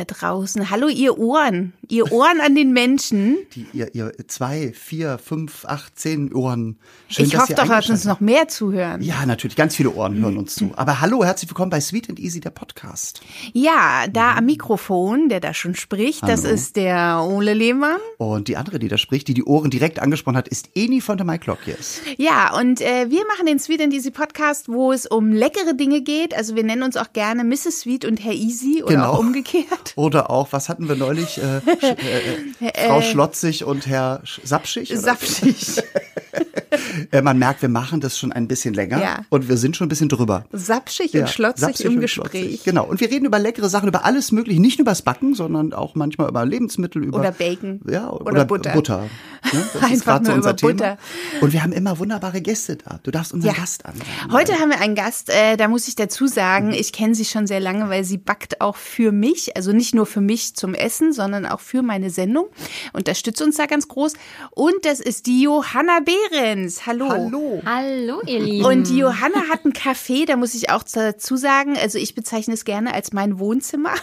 Da draußen. Hallo, ihr Ohren. Ihr Ohren an den Menschen. Die, ihr, ihr zwei, vier, fünf, acht, zehn Ohren. Schön, ich hoffe doch, dass uns noch mehr zuhören. Ja, natürlich. Ganz viele Ohren hören uns zu. Aber hallo, herzlich willkommen bei Sweet and Easy, der Podcast. Ja, da am Mikrofon, der da schon spricht, das Hallo. ist der Ole Lehmann. Und die andere, die da spricht, die die Ohren direkt angesprochen hat, ist Eni von der My Clock Yes. Ja, und äh, wir machen den Sweet and Easy Podcast, wo es um leckere Dinge geht. Also wir nennen uns auch gerne Mrs. Sweet und Herr Easy oder Genau. auch umgekehrt. Oder auch, was hatten wir neulich? Äh, Sch- äh, äh, Frau Schlotzig und Herr Sch- Sapschig? Sapschig. Äh, man merkt, wir machen das schon ein bisschen länger. Ja. Und wir sind schon ein bisschen drüber. Sapschig Ja, und schlotzig sapsig im und Gespräch. schlotzig. Genau. Und wir reden über leckere Sachen, über alles Mögliche. Nicht nur über das Backen, sondern auch manchmal über Lebensmittel, über. Oder Bacon. Ja, Oder oder, Butter. Butter. Ne? Das Einfach ist gerade so nur unser über Thema. Butter. Und wir haben immer wunderbare Gäste da. Du darfst unseren Ja. Gast ansagen. Heute haben wir einen Gast, äh, da muss ich dazu Mhm. sagen, ich kenne sie schon sehr lange, weil sie backt auch für mich, also nicht nur für mich zum Essen, sondern auch für meine Sendung. Unterstützt uns da ganz groß. Und das ist die Johanna Behrens. Hallo. Hallo. Hallo, ihr Lieben. Und die Johanna hat einen Café, da muss ich auch dazu sagen, also ich bezeichne es gerne als mein Wohnzimmer.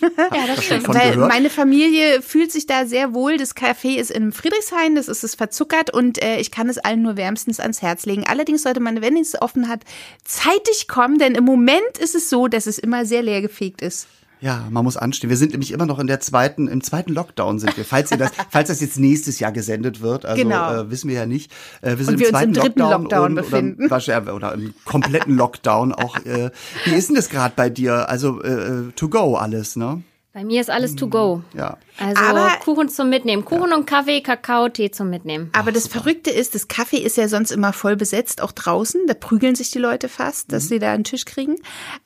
ja, das stimmt. Weil meine Familie fühlt sich da sehr wohl. Das Café ist in Friedrichshain, das ist es verzuckert und äh, ich kann es allen nur wärmstens ans Herz legen. Allerdings sollte man, wenn es offen hat, zeitig kommen, denn im Moment ist es so, dass es immer sehr leer gefegt ist. Ja, man muss anstehen. Wir sind nämlich immer noch in der zweiten, im zweiten Lockdown sind wir. Falls ihr das, falls das jetzt nächstes Jahr gesendet wird, also Genau. äh, wissen wir ja nicht. Äh, wir sind wir im uns im zweiten dritten Lockdown, Lockdown und, befinden. Oder, wahrscheinlich- oder im kompletten Lockdown auch. Äh, wie ist denn das gerade bei dir? Also äh, to go alles, ne? Bei mir ist alles to go. Ja. Also Aber- Kuchen zum Mitnehmen. Kuchen und Kaffee, Kakao, Tee zum Mitnehmen. Aber das Verrückte ist, das Café ist ja sonst immer voll besetzt, auch draußen. Da prügeln sich die Leute fast, dass sie da einen Tisch kriegen.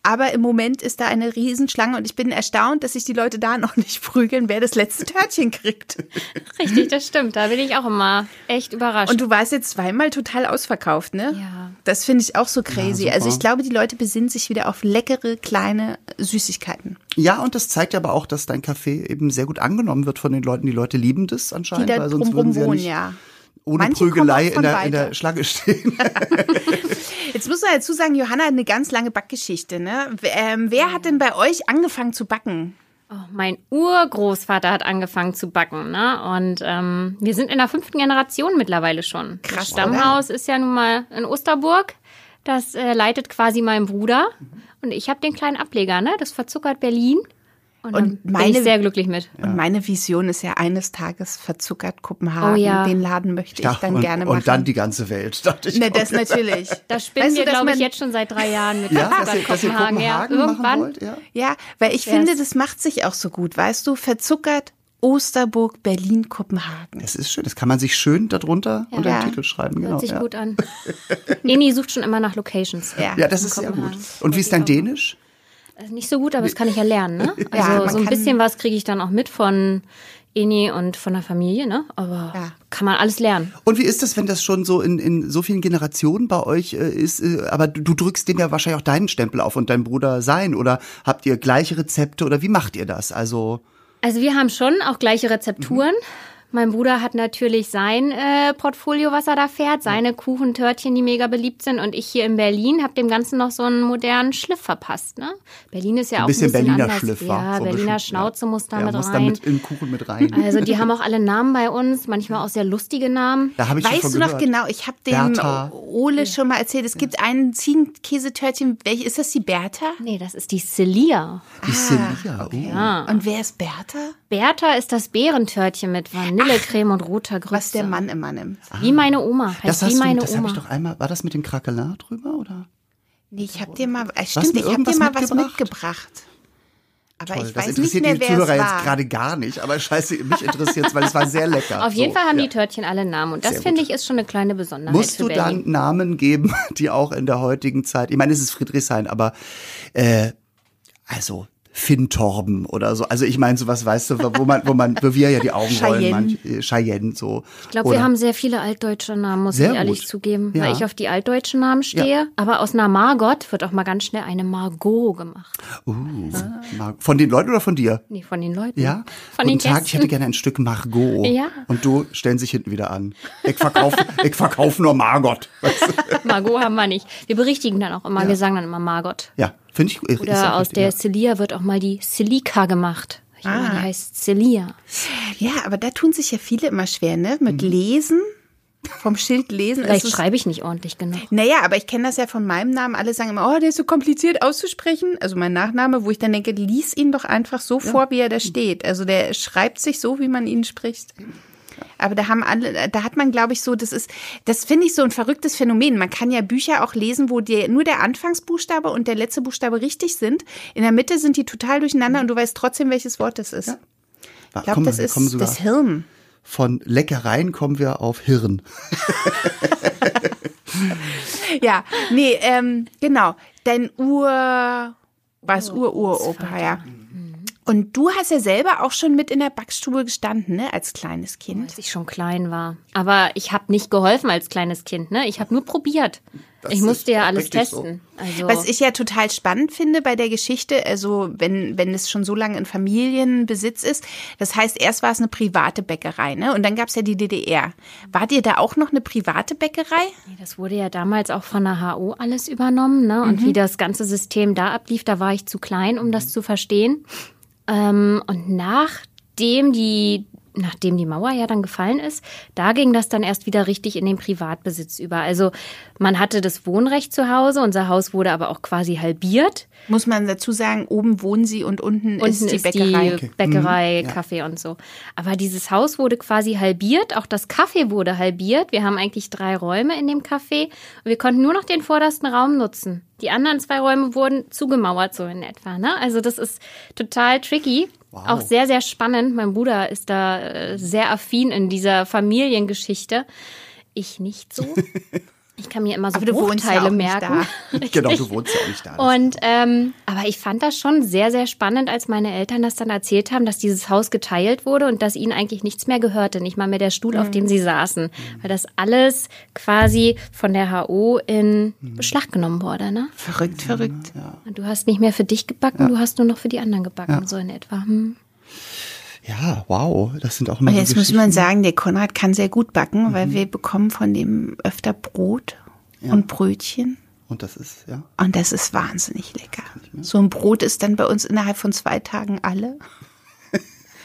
Aber im Moment ist da eine Riesenschlange und ich bin erstaunt, dass sich die Leute da noch nicht prügeln, wer das letzte Törtchen kriegt. Richtig, das stimmt. Da bin ich auch immer echt überrascht. Und du warst jetzt zweimal total ausverkauft, ne? Ja. Das finde ich auch so crazy. super. also ich glaube, die Leute besinnen sich wieder auf leckere, kleine Süßigkeiten. Ja, und das zeigt aber auch, dass dein Café eben sehr gut angenommen wird von den Leuten. Die Leute lieben das Die anscheinend, da weil sonst würden sie ja nicht ja. ohne Manche Prügelei auch in der, in der Schlange stehen. Jetzt muss man dazu sagen, Johanna hat eine ganz lange Backgeschichte, ne? Ähm, wer hat denn bei euch angefangen zu backen? oh, mein Urgroßvater hat angefangen zu backen. Ne? Und ähm, wir sind in der fünften Generation mittlerweile schon. Krass, das Stammhaus ist ja nun mal in Osterburg. Das äh, leitet quasi mein Bruder. Und ich habe den kleinen Ableger, ne? das verzuckert Berlin. Und, Und bin meine- ich sehr glücklich mit. Und meine Vision ist ja eines Tages verzuckert Kopenhagen. Oh ja. Den Laden möchte ich dann und, gerne machen. und dann die ganze Welt, dachte ich. Ne, das natürlich. Das spinnen Weißt wir, glaube ich, jetzt schon seit drei Jahren mit Ja, Verzuckert dass ihr, dass ihr Kopenhagen ja. machen Irgendwann. wollt, ja. Ja, weil ich Wär's. finde, das macht sich auch so gut, weißt du? Verzuckert, Osterburg, Berlin, Kopenhagen. Es ist schön, das kann man sich schön darunter unter Ja. den Titel schreiben. Genau, Hört sich ja. gut an. Eni sucht schon immer nach Locations. Ja. Ja, das ist sehr gut. Kopenhagen. Und wie ist dein Dänisch? Also Nicht so gut, aber das kann ich ja lernen. Ne? Ja, Also man so ein bisschen was kriege ich dann auch mit von Eni und von der Familie. Ne? Aber Ja. kann man alles lernen. Und wie ist das, wenn das schon so in, in so vielen Generationen bei euch äh, ist? Äh, aber du, du drückst dem ja wahrscheinlich auch deinen Stempel auf und dein Bruder sein. Oder habt ihr gleiche Rezepte oder wie macht ihr das? Also Also wir haben schon auch gleiche Rezepturen. Mein Bruder hat natürlich sein äh, Portfolio, was er da fährt, seine Kuchentörtchen, die mega beliebt sind. Und ich hier in Berlin habe dem Ganzen noch so einen modernen Schliff verpasst. Ne? Berlin ist ja Ein auch bisschen ein bisschen Berliner anders. Schliff? Ja, So Berliner Schnauze ja. muss da ja, mit muss rein. da mit in den Kuchen mit rein. Also die haben auch alle Namen bei uns, manchmal auch sehr lustige Namen. Da habe ich schon Weißt von du noch gehört. genau, ich habe dem Bertha. Ole schon mal erzählt, es gibt ein Ziegenkäsetörtchen, welch ist das die Bertha? Nee, das ist die Celia. Die Celia. oh. Ah. Und wer ist Bertha? Bertha ist das Bärentörtchen mit Vanillecreme und roter Grütze. Was der Mann immer nimmt. Wie meine Oma. Heißt Das wie hast du, meine das habe Oma. ich doch einmal. War das mit dem Krakelin drüber oder? Nee, ich habe dir mal, äh, stimmt, ich habe dir mal was mitgebracht? Aber Toll, ich das weiß nicht interessiert mehr, die Zuhörer jetzt gerade gar nicht, aber scheiße, mich interessiert es, weil es war sehr lecker. Auf jeden So, Fall haben ja. die Törtchen alle Namen. Und das finde ich ist schon eine kleine Besonderheit Musst für du Berlin. dann Namen geben, die auch in der heutigen Zeit, ich meine, es ist Friedrichshain, aber äh, also Finn Torben oder so. Also ich meine, sowas weißt du, wo man, wo man, wo wir ja die Augen rollen, Cheyenne. manch, äh, Cheyenne so. Ich glaube, wir haben sehr viele altdeutsche Namen, muss Sehr ich ehrlich gut. zugeben, Ja. weil ich auf die altdeutschen Namen stehe. Aber aus einer Margot wird auch mal ganz schnell eine Margot gemacht. Uh, Mar- von den Leuten oder von dir? Nee, von den Leuten. Ja? Von Guten den Tag, ich Gästen. hätte gerne ein Stück Margot. Ja. Und du stellen sich hinten wieder an. Ich verkaufe, ich verkaufe nur Margot. Margot haben wir nicht. Wir berichtigen dann auch immer, wir sagen dann immer Margot. Ja, Finde ich. Oder aus richtig, der ja. Celia wird auch mal die Celika gemacht. Ich meine, die heißt Celia. Ja, aber da tun sich ja viele immer schwer, ne? Mit Lesen, vom Schild lesen. Vielleicht schreibe ich nicht ordentlich genug. Naja, aber ich kenne das ja von meinem Namen. Alle sagen immer, oh, der ist so kompliziert auszusprechen. Also mein Nachname, wo ich dann denke, lies ihn doch einfach so vor, wie er da steht. Also der schreibt sich so, wie man ihn spricht. Aber da haben alle, da hat man, glaube ich, so, das ist, das finde ich so ein verrücktes Phänomen. Man kann ja Bücher auch lesen, wo dir nur der Anfangsbuchstabe und der letzte Buchstabe richtig sind. In der Mitte sind die total durcheinander und du weißt trotzdem, welches Wort das ist. Ich glaube, das ist das Hirn. von Leckereien kommen wir auf Hirn. Ja, nee, ähm, genau. Dein Ur, was Ur-Ur-Opa, ja. Und du hast ja selber auch schon mit in der Backstube gestanden, ne, als kleines Kind. Als ich schon klein war. Aber ich habe nicht geholfen als kleines Kind, ne? Ich habe nur probiert. ich musste ja alles richtig so. testen. Also Was ich ja total spannend finde bei der Geschichte, also wenn, wenn es schon so lange in Familienbesitz ist, das heißt, erst war es eine private Bäckerei, ne? Und dann gab es ja die DDR. Wart ihr da auch noch eine private Bäckerei? Nee, Das wurde ja damals auch von der HO alles übernommen, ne? Und wie das ganze System da ablief, da war ich zu klein, um das zu verstehen. Ähm, und nachdem die, nachdem die Mauer ja dann gefallen ist, da ging das dann erst wieder richtig in den Privatbesitz über. Also man hatte das Wohnrecht zu Hause, unser Haus wurde aber auch quasi halbiert. Muss man dazu sagen, oben wohnen sie und unten, Unten ist die Bäckerei. die Bäckerei, Kaffee und so. Aber dieses Haus wurde quasi halbiert, auch das Kaffee wurde halbiert. Wir haben eigentlich drei Räume in dem Café und wir konnten nur noch den vordersten Raum nutzen. Die anderen zwei Räume wurden zugemauert, so in etwa. Ne? Also das ist total tricky. Auch sehr, sehr spannend. Mein Bruder ist da äh, sehr affin in dieser Familiengeschichte. Ich nicht so. Ich kann mir immer so Aber du wohnst ja Bruchteile nicht merken. Genau, du wohnst ja auch nicht da. Und ähm, aber ich fand das schon sehr, sehr spannend, als meine Eltern das dann erzählt haben, dass dieses Haus geteilt wurde und dass ihnen eigentlich nichts mehr gehörte, nicht mal mehr der Stuhl, auf dem sie saßen, weil das alles quasi von der HO in Beschlag genommen wurde. Ne? Verrückt, verrückt. Und du hast nicht mehr für dich gebacken, du hast nur noch für die anderen gebacken, so in etwa. Hm. Ja, wow, das sind auch immer Und jetzt muss man sagen, der Konrad kann sehr gut backen, weil wir bekommen von dem öfter Brot und Brötchen. Und das ist, ja. Und das ist wahnsinnig lecker. So ein Brot ist dann bei uns innerhalb von zwei Tagen alle.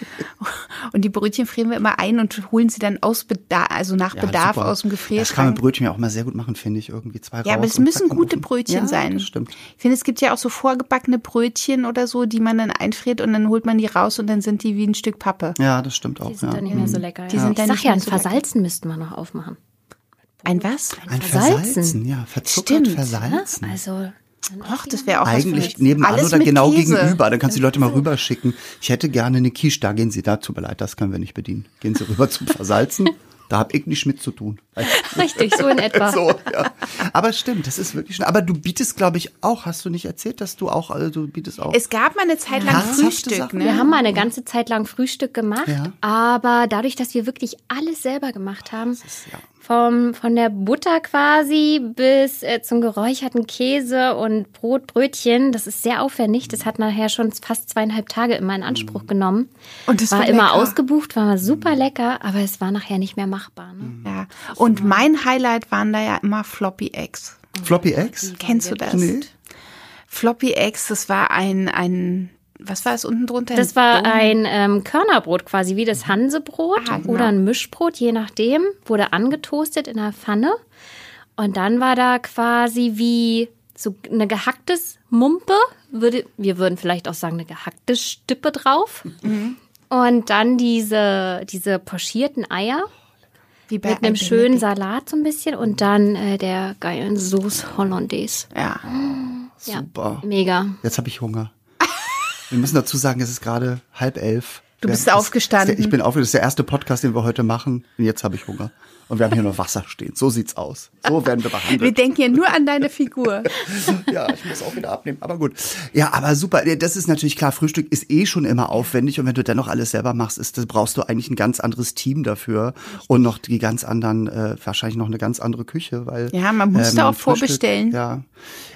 Und die Brötchen frieren wir immer ein und holen sie dann aus Bedarf, also nach ja Bedarf super. aus dem Das kann man Gefrierschrank. Brötchen ja auch mal sehr gut machen, finde ich. Irgendwie zwei Ja, aber es müssen gute. Brötchen ja, sein. Das stimmt. Ich finde, es gibt ja auch so vorgebackene Brötchen oder so, die man dann einfriert und dann holt man die raus und dann sind die wie ein Stück Pappe. Ja, das stimmt auch. Die sind ja. dann nicht mehr so lecker. Die ja. sind ich dann sag nicht ja, ein so. Versalzen müssten wir noch aufmachen. Ein was? Ein Versalzen. Versalzen, ja, verzuckert Stimmt, versalzen. Also Ach, das wäre auch was Eigentlich für- nebenan Alles oder mit genau Käse. gegenüber. Dann kannst du die Leute mal rüberschicken. Ich hätte gerne eine Quiche, da gehen Sie da. Tut mir leid, das können wir nicht bedienen. Gehen Sie rüber zum Versalzen. Da hab ich nichts mit zu tun. richtig, so in etwa. So, ja. Aber stimmt, das ist wirklich schon. Aber du bietest, glaube ich, auch, hast du nicht erzählt, dass du auch, also du bietest auch. Es gab mal eine Zeit lang Herzhafte Frühstück, Sachen? ne? Wir haben mal eine ganze Zeit lang Frühstück gemacht, Ja. aber dadurch, dass wir wirklich alles selber gemacht haben, ja. Vom, von der Butter quasi bis äh, zum geräucherten Käse und Brot, Brötchen, das ist sehr aufwendig. Das hat nachher schon fast zweieinhalb Tage immer in Anspruch genommen. Und das war war immer ausgebucht, war super lecker, aber es war nachher nicht mehr machbar. Ne? Ja. Und mein Highlight waren da ja immer Floppy Eggs. Floppy Eggs? Kennst du das? Nee. Floppy Eggs, das war ein, ein, was war es unten drunter? Das war ein ähm, Körnerbrot quasi, wie das Hansebrot Ah, genau. oder ein Mischbrot, je nachdem. Wurde angetoastet in der Pfanne. Und dann war da quasi wie so eine gehacktes Mumpe, würde, wir würden vielleicht auch sagen, eine gehackte Stippe drauf. Mhm. Und dann diese, diese pochierten Eier Wie bei mit einem Benedikt. schönen Salat so ein bisschen und dann äh, der geilen Sauce Hollandaise. Ja. Ja, Super. mega. Jetzt habe ich Hunger. Wir müssen dazu sagen, es ist gerade halb elf. Du Wir- bist das- aufgestanden. Das, ich bin aufgestanden. Das ist der erste Podcast, den wir heute machen. Und jetzt habe ich Hunger. Und wir haben hier noch Wasser stehen. So sieht's aus. So werden wir Wir behandelt. denken ja nur an deine Figur. ja, ich muss auch wieder abnehmen. Aber gut. Ja, aber super. Das ist natürlich klar. Frühstück ist eh schon immer aufwendig. Und wenn du dann noch alles selber machst, ist, das brauchst du eigentlich ein ganz anderes Team dafür. Und noch die ganz anderen, äh, wahrscheinlich noch eine ganz andere Küche, weil. Ja, man muss da auch Frühstück- vorbestellen. Ja.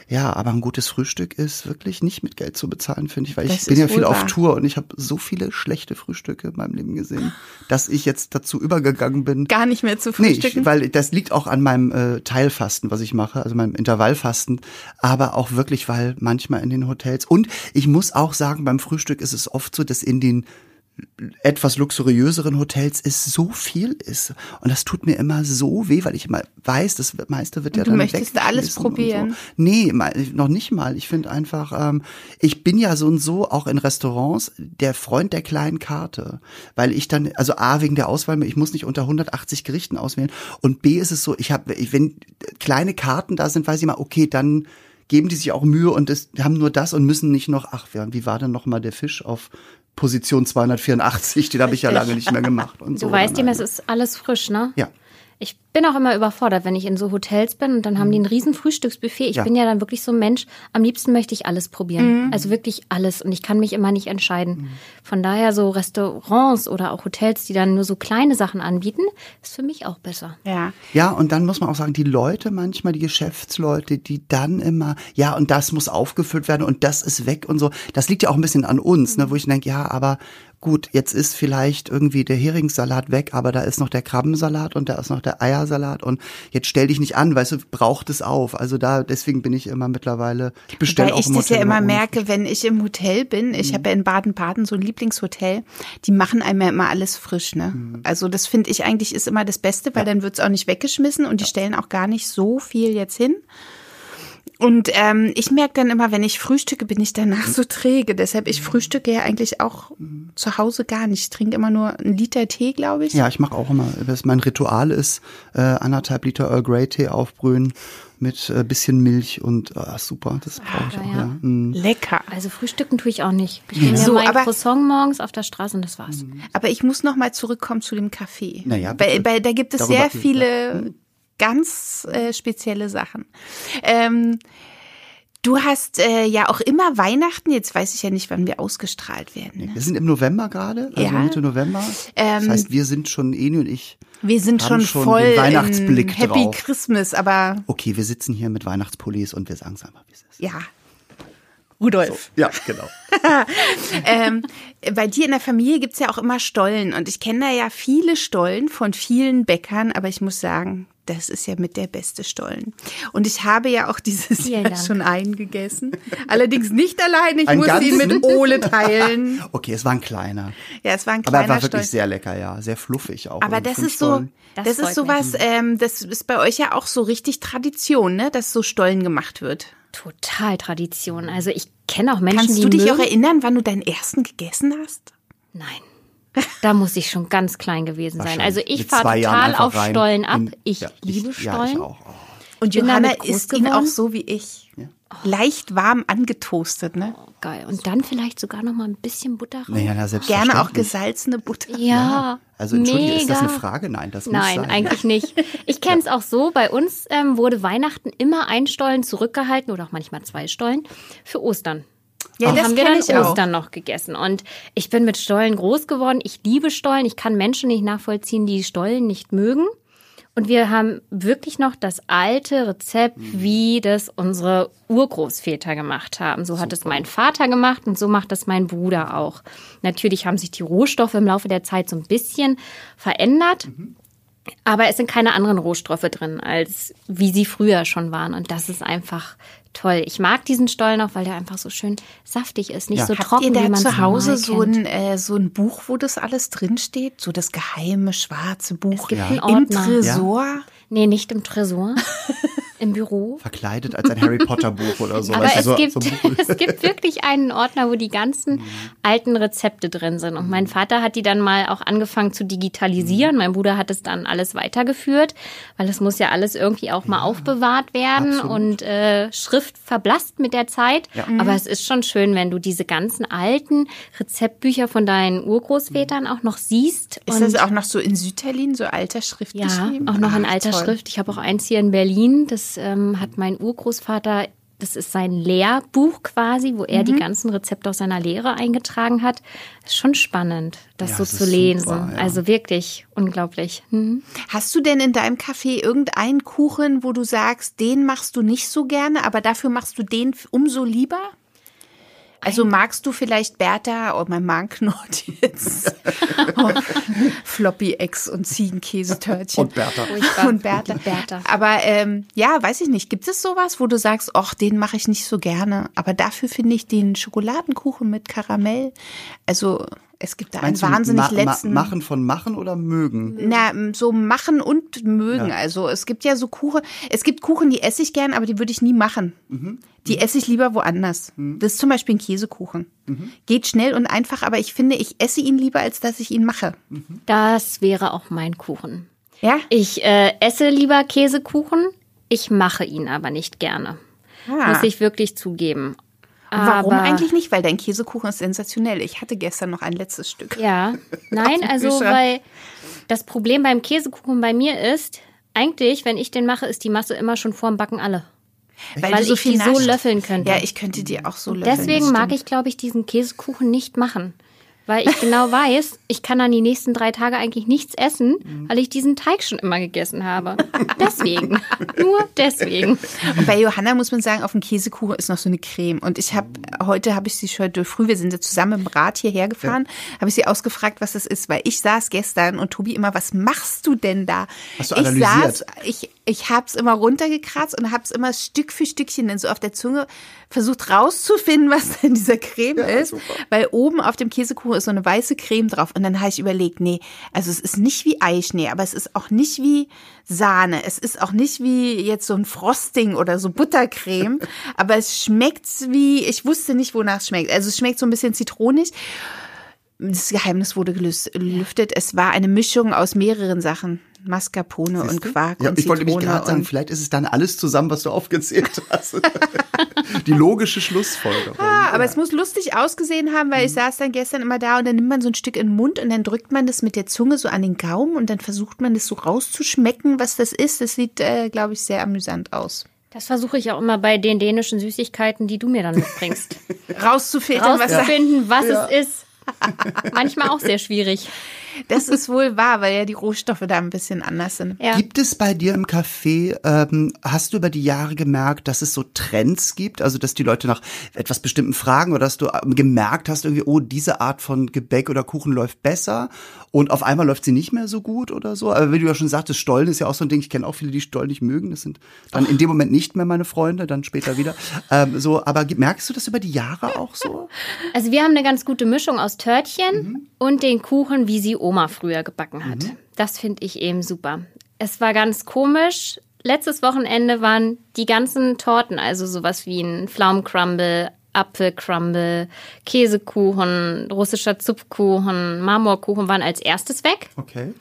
Ja, aber ein gutes Frühstück ist wirklich nicht mit Geld zu bezahlen, finde ich, weil Das ich bin ja viel auf. Tour und ich habe so viele schlechte Frühstücke in meinem Leben gesehen, dass ich jetzt dazu übergegangen bin. Gar nicht mehr zu Nee, Nee, frühstücken? ich, weil das liegt auch an meinem äh, Teilfasten, was ich mache, also meinem Intervallfasten, aber auch wirklich, weil manchmal in den Hotels und ich muss auch sagen, beim Frühstück ist es oft so, dass in den etwas luxuriöseren Hotels es so viel ist und das tut mir immer so weh, weil ich immer weiß, das meiste wird ja Du dann möchtest alles und probieren? So. Nee, noch nicht mal. Ich finde einfach, ähm, ich bin ja so und so auch in Restaurants der Freund der kleinen Karte, weil ich dann, also A wegen der Auswahl, ich muss nicht unter 180 Gerichten auswählen und B ist es so, ich habe, wenn kleine Karten da sind, weiß ich mal, okay, dann geben die sich auch Mühe und es, haben nur das und müssen nicht noch, ach, wie war denn noch mal der Fisch auf Position 284, den habe ich ja lange nicht mehr gemacht. Und so Du weißt dann immer, halt. es ist alles frisch, ne? Ja. Ich bin auch immer überfordert, wenn ich in so Hotels bin und dann haben die ein riesen Frühstücksbuffet. Ich Ja. bin ja dann wirklich so ein Mensch, am liebsten möchte ich alles probieren. Also wirklich alles und ich kann mich immer nicht entscheiden. Von daher so Restaurants oder auch Hotels, die dann nur so kleine Sachen anbieten, ist für mich auch besser. ja. Ja, und dann muss man auch sagen, die Leute manchmal, die Geschäftsleute, die dann immer, ja, und das muss aufgefüllt werden und das ist weg und so. Das liegt ja auch ein bisschen an uns, ne, wo ich denke, ja, aber gut, jetzt ist vielleicht irgendwie der Heringssalat weg, aber da ist noch der Krabbensalat und da ist noch der Eiersalat und jetzt stell dich nicht an, weißt du, braucht es auf. Also da, deswegen bin ich immer mittlerweile, ich bestelle Weil auch ich im das Hotel ja immer merke, wenn ich im Hotel bin. Ich habe ja in Baden-Baden so ein Lieblingshotel. Die machen einem ja immer alles frisch. Ne? Also das finde ich eigentlich ist immer das Beste, weil dann wird's auch nicht weggeschmissen und die stellen auch gar nicht so viel jetzt hin. Und ähm, ich merke dann immer, wenn ich frühstücke, bin ich danach so träge. Deshalb, ich frühstücke ja eigentlich auch zu Hause gar nicht. Ich trinke immer nur einen Liter Tee, glaube ich. Ja, ich mache auch immer, was mein Ritual ist, äh, anderthalb Liter Earl Grey Tee aufbrühen mit äh, bisschen Milch und äh, super, das brauche ich Ah, auch, ja. ja. Mm. Lecker. Also frühstücken tue ich auch nicht. Ich nehme So, mein aber- Croissant morgens auf der Straße und das war's. Aber ich muss noch mal zurückkommen zu dem Kaffee. Na ja, weil, weil da gibt es Darüber- sehr viele ganz äh, spezielle Sachen. Ähm, du hast äh, ja auch immer Weihnachten. Jetzt weiß ich ja nicht, wann wir ausgestrahlt werden. Ne? Wir sind im November gerade, also Ja. Mitte November. Ähm, das heißt, wir sind schon, Eni und ich, Wir sind schon, schon voll Weihnachtsblick Happy drauf. Christmas, aber okay, wir sitzen hier mit Weihnachtspullis und wir sagen es einfach, wie es ist. ja. Rudolf. Ja, genau. ähm, bei dir in der Familie gibt's ja auch immer Stollen und ich kenne da ja viele Stollen von vielen Bäckern, aber ich muss sagen, das ist ja mit der beste Stollen. Und ich habe ja auch dieses Vielen Jahr Dank. schon einen gegessen. Allerdings nicht alleine, ich Einen musste ihn mit Ole teilen. Okay, es war ein kleiner. Ja, es war ein Aber kleiner er war wirklich Stollen. sehr lecker, ja. Sehr fluffig auch. Aber das ist so, Stollen. Das das, ist sowas, ähm, das ist bei euch ja auch so richtig Tradition, ne, dass so Stollen gemacht wird. Total Tradition. Also ich kenne auch Menschen, Kannst die du dich mögen. auch erinnern, wann du deinen ersten gegessen hast? Nein. Da muss ich schon ganz klein gewesen sein. Also ich fahre total auf rein Stollen ab. in- Ich ja, liebe Ja, Stollen. ich auch. Oh. Und bin Johanna isst ihn auch so wie ich. Leicht warm angetoastet, ne? Oh, geil. Und dann vielleicht sogar noch mal ein bisschen Butter rein. Naja, na, Gerne auch gesalzene Butter. Ja. Also entschuldige, mega. ist das eine Frage? Nein, das muss Nein, sein. eigentlich nicht. Ich kenne es auch so. Bei uns ähm, wurde Weihnachten immer ein Stollen zurückgehalten oder auch manchmal zwei Stollen für Ostern. Ja, Und das haben wir dann ich auch. Ostern noch gegessen. Und ich bin mit Stollen groß geworden. Ich liebe Stollen. Ich kann Menschen nicht nachvollziehen, die Stollen nicht mögen. Und wir haben wirklich noch das alte Rezept, wie das unsere Urgroßväter gemacht haben. So hat es mein Vater gemacht und so macht es mein Bruder auch. Natürlich haben sich die Rohstoffe im Laufe der Zeit so ein bisschen verändert. Aber es sind keine anderen Rohstoffe drin, als wie sie früher schon waren. Und das ist einfach toll. Ich mag diesen Stollen auch, weil der einfach so schön saftig ist, nicht Ja. so Habt trocken, Habt ihr da zu Hause so ein, äh, so ein Buch, wo das alles drinsteht? So das geheime schwarze Buch Es gibt Ja. einen im. Tresor? Nee, nicht im Tresor, im Büro. Verkleidet als ein Harry Potter Buch oder so. Aber es, so, gibt, so ein Buch. es gibt wirklich einen Ordner, wo die ganzen alten Rezepte drin sind. Und mein Vater hat die dann mal auch angefangen zu digitalisieren. Mein Bruder hat es dann alles weitergeführt, weil es muss ja alles irgendwie auch mal aufbewahrt werden. absolut. Und äh, Schrift verblasst mit der Zeit. Aber es ist schon schön, wenn du diese ganzen alten Rezeptbücher von deinen Urgroßvätern auch noch siehst. Ist und das auch noch so in Sütterlin, so alter Schrift ja, geschrieben? auch noch in alter. Schrift. Ich habe auch eins hier in Berlin. Das ähm, hat mein Urgroßvater. Das ist sein Lehrbuch quasi, wo er Mhm. die ganzen Rezepte aus seiner Lehre eingetragen hat. ist schon spannend, das Ja, so das zu lesen. super, ja. Also wirklich unglaublich. Mhm. Hast du denn in deinem Café irgendeinen Kuchen, wo du sagst, den machst du nicht so gerne, aber dafür machst du den umso lieber? Also magst du vielleicht Bertha, oh, mein Magen knurrt jetzt. oh, Floppy Eggs und Ziegenkäsetörtchen. Und Bertha. Furchtbar. Und Bertha. Bertha. Aber ähm, ja, weiß ich nicht. Gibt es sowas, wo du sagst, ach, den mache ich nicht so gerne. Aber dafür finde ich den Schokoladenkuchen mit Karamell. Also es gibt da einen Meinst wahnsinnig ma ma letzten. machen von machen oder mögen? Na, so machen und mögen. Ja. Also es gibt ja so Kuchen. Es gibt Kuchen, die esse ich gern, aber die würde ich nie machen. Mhm. Die esse ich lieber woanders. Das ist zum Beispiel ein Käsekuchen. Mhm. Geht schnell und einfach, aber ich finde, ich esse ihn lieber, als dass ich ihn mache. Das wäre auch mein Kuchen. Ja? Ich äh, esse lieber Käsekuchen, ich mache ihn aber nicht gerne. Ah. Muss ich wirklich zugeben. Warum aber, eigentlich nicht? Weil dein Käsekuchen ist sensationell. Ich hatte gestern noch ein letztes Stück. Ja, nein, also weil das Problem beim Käsekuchen bei mir ist, eigentlich, wenn ich den mache, ist die Masse immer schon vorm Backen alle. Weil du ich die so löffeln könnte. Ja, ich könnte die auch so löffeln. Deswegen mag ich, glaube ich, diesen Käsekuchen nicht machen. Weil ich genau weiß, ich kann dann die nächsten drei Tage eigentlich nichts essen, weil ich diesen Teig schon immer gegessen habe. Deswegen. Nur deswegen. Und bei Johanna muss man sagen, auf dem Käsekuchen ist noch so eine Creme. Und ich habe heute habe ich sie schon früh, wir sind ja zusammen im Rad hierher gefahren, habe ich sie ausgefragt, was das ist, weil ich saß gestern und Tobi immer, was machst du denn da? Hast du ich analysiert? saß, ich ich habe es immer runtergekratzt und habe es immer Stück für Stückchen dann so auf der Zunge versucht rauszufinden, was denn dieser Creme ist, weil oben auf dem Käsekuchen ist so eine weiße Creme drauf und dann habe ich überlegt, nee, also es ist nicht wie Eischnee, aber es ist auch nicht wie Sahne, es ist auch nicht wie jetzt so ein Frosting oder so Buttercreme, aber es schmeckt wie, ich wusste nicht, wonach es schmeckt. Also es schmeckt so ein bisschen zitronig. Das Geheimnis wurde gelüftet. Es war eine Mischung aus mehreren Sachen. Mascarpone und Quark Ja, und ich wollte mich Zitrone gerade sagen, vielleicht ist es dann alles zusammen, was du aufgezählt hast. Die logische Schlussfolgerung. Ah, aber es muss lustig ausgesehen haben, weil ich Mhm. saß dann gestern immer da und dann nimmt man so ein Stück in den Mund und dann drückt man das mit der Zunge so an den Gaumen und dann versucht man das so rauszuschmecken, was das ist. Das sieht, äh, glaube ich, sehr amüsant aus. Das versuche ich auch immer bei den dänischen Süßigkeiten, die du mir dann mitbringst. Rauszufiltern, was Rauszufinden, was es ist. Manchmal auch sehr schwierig. Das ist wohl wahr, weil ja die Rohstoffe da ein bisschen anders sind. Ja. Gibt es bei dir im Café, ähm, hast du über die Jahre gemerkt, dass es so Trends gibt? Also, dass die Leute nach etwas Bestimmten fragen oder dass du ähm, gemerkt hast, irgendwie, oh, diese Art von Gebäck oder Kuchen läuft besser und auf einmal läuft sie nicht mehr so gut oder so? Aber wie du ja schon sagtest, Stollen ist ja auch so ein Ding, ich kenne auch viele, die Stollen nicht mögen. Das sind dann in dem Moment nicht mehr meine Freunde, dann später wieder. Ähm, so, aber merkst du das über die Jahre auch so? Also wir haben eine ganz gute Mischung aus Törtchen und den Kuchen, wie sie Oma früher gebacken hat. Das finde ich eben super. Es war ganz komisch. Letztes Wochenende waren die ganzen Torten, also sowas wie ein Pflaumencrumble, Apfelcrumble, Käsekuchen, russischer Zupfkuchen, Marmorkuchen waren als erstes weg Okay.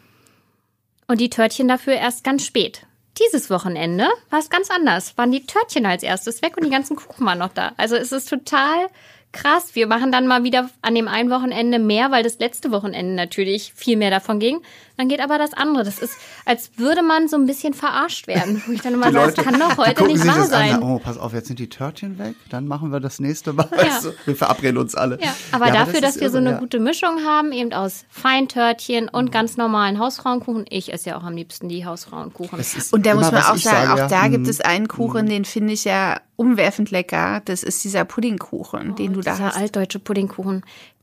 und die Törtchen dafür erst ganz spät. Dieses Wochenende war es ganz anders. Waren die Törtchen als erstes weg und die ganzen Kuchen waren noch da. Also es ist total krass. Wir machen dann mal wieder an dem einen Wochenende mehr, weil das letzte Wochenende natürlich viel mehr davon ging. Dann geht aber das andere. Das ist, als würde man so ein bisschen verarscht werden. Wo ich dann immer sage, das kann doch heute nicht wahr das an, sein. oh, pass auf, jetzt sind die Törtchen weg, dann machen wir das nächste Mal. Weißt du? Wir verabreden uns alle. Ja, aber dafür, das dass wir so irre, eine ja. gute Mischung haben, eben aus Feintörtchen und ganz normalen Hausfrauenkuchen. Ich esse ja auch am liebsten die Hausfrauenkuchen. Und da muss man auch sagen, sage, auch ja, da gibt mm, es einen Kuchen, den finde ich ja umwerfend lecker. Das ist dieser Puddingkuchen, den du da Dieser hast. altdeutsche Puddingkuchen.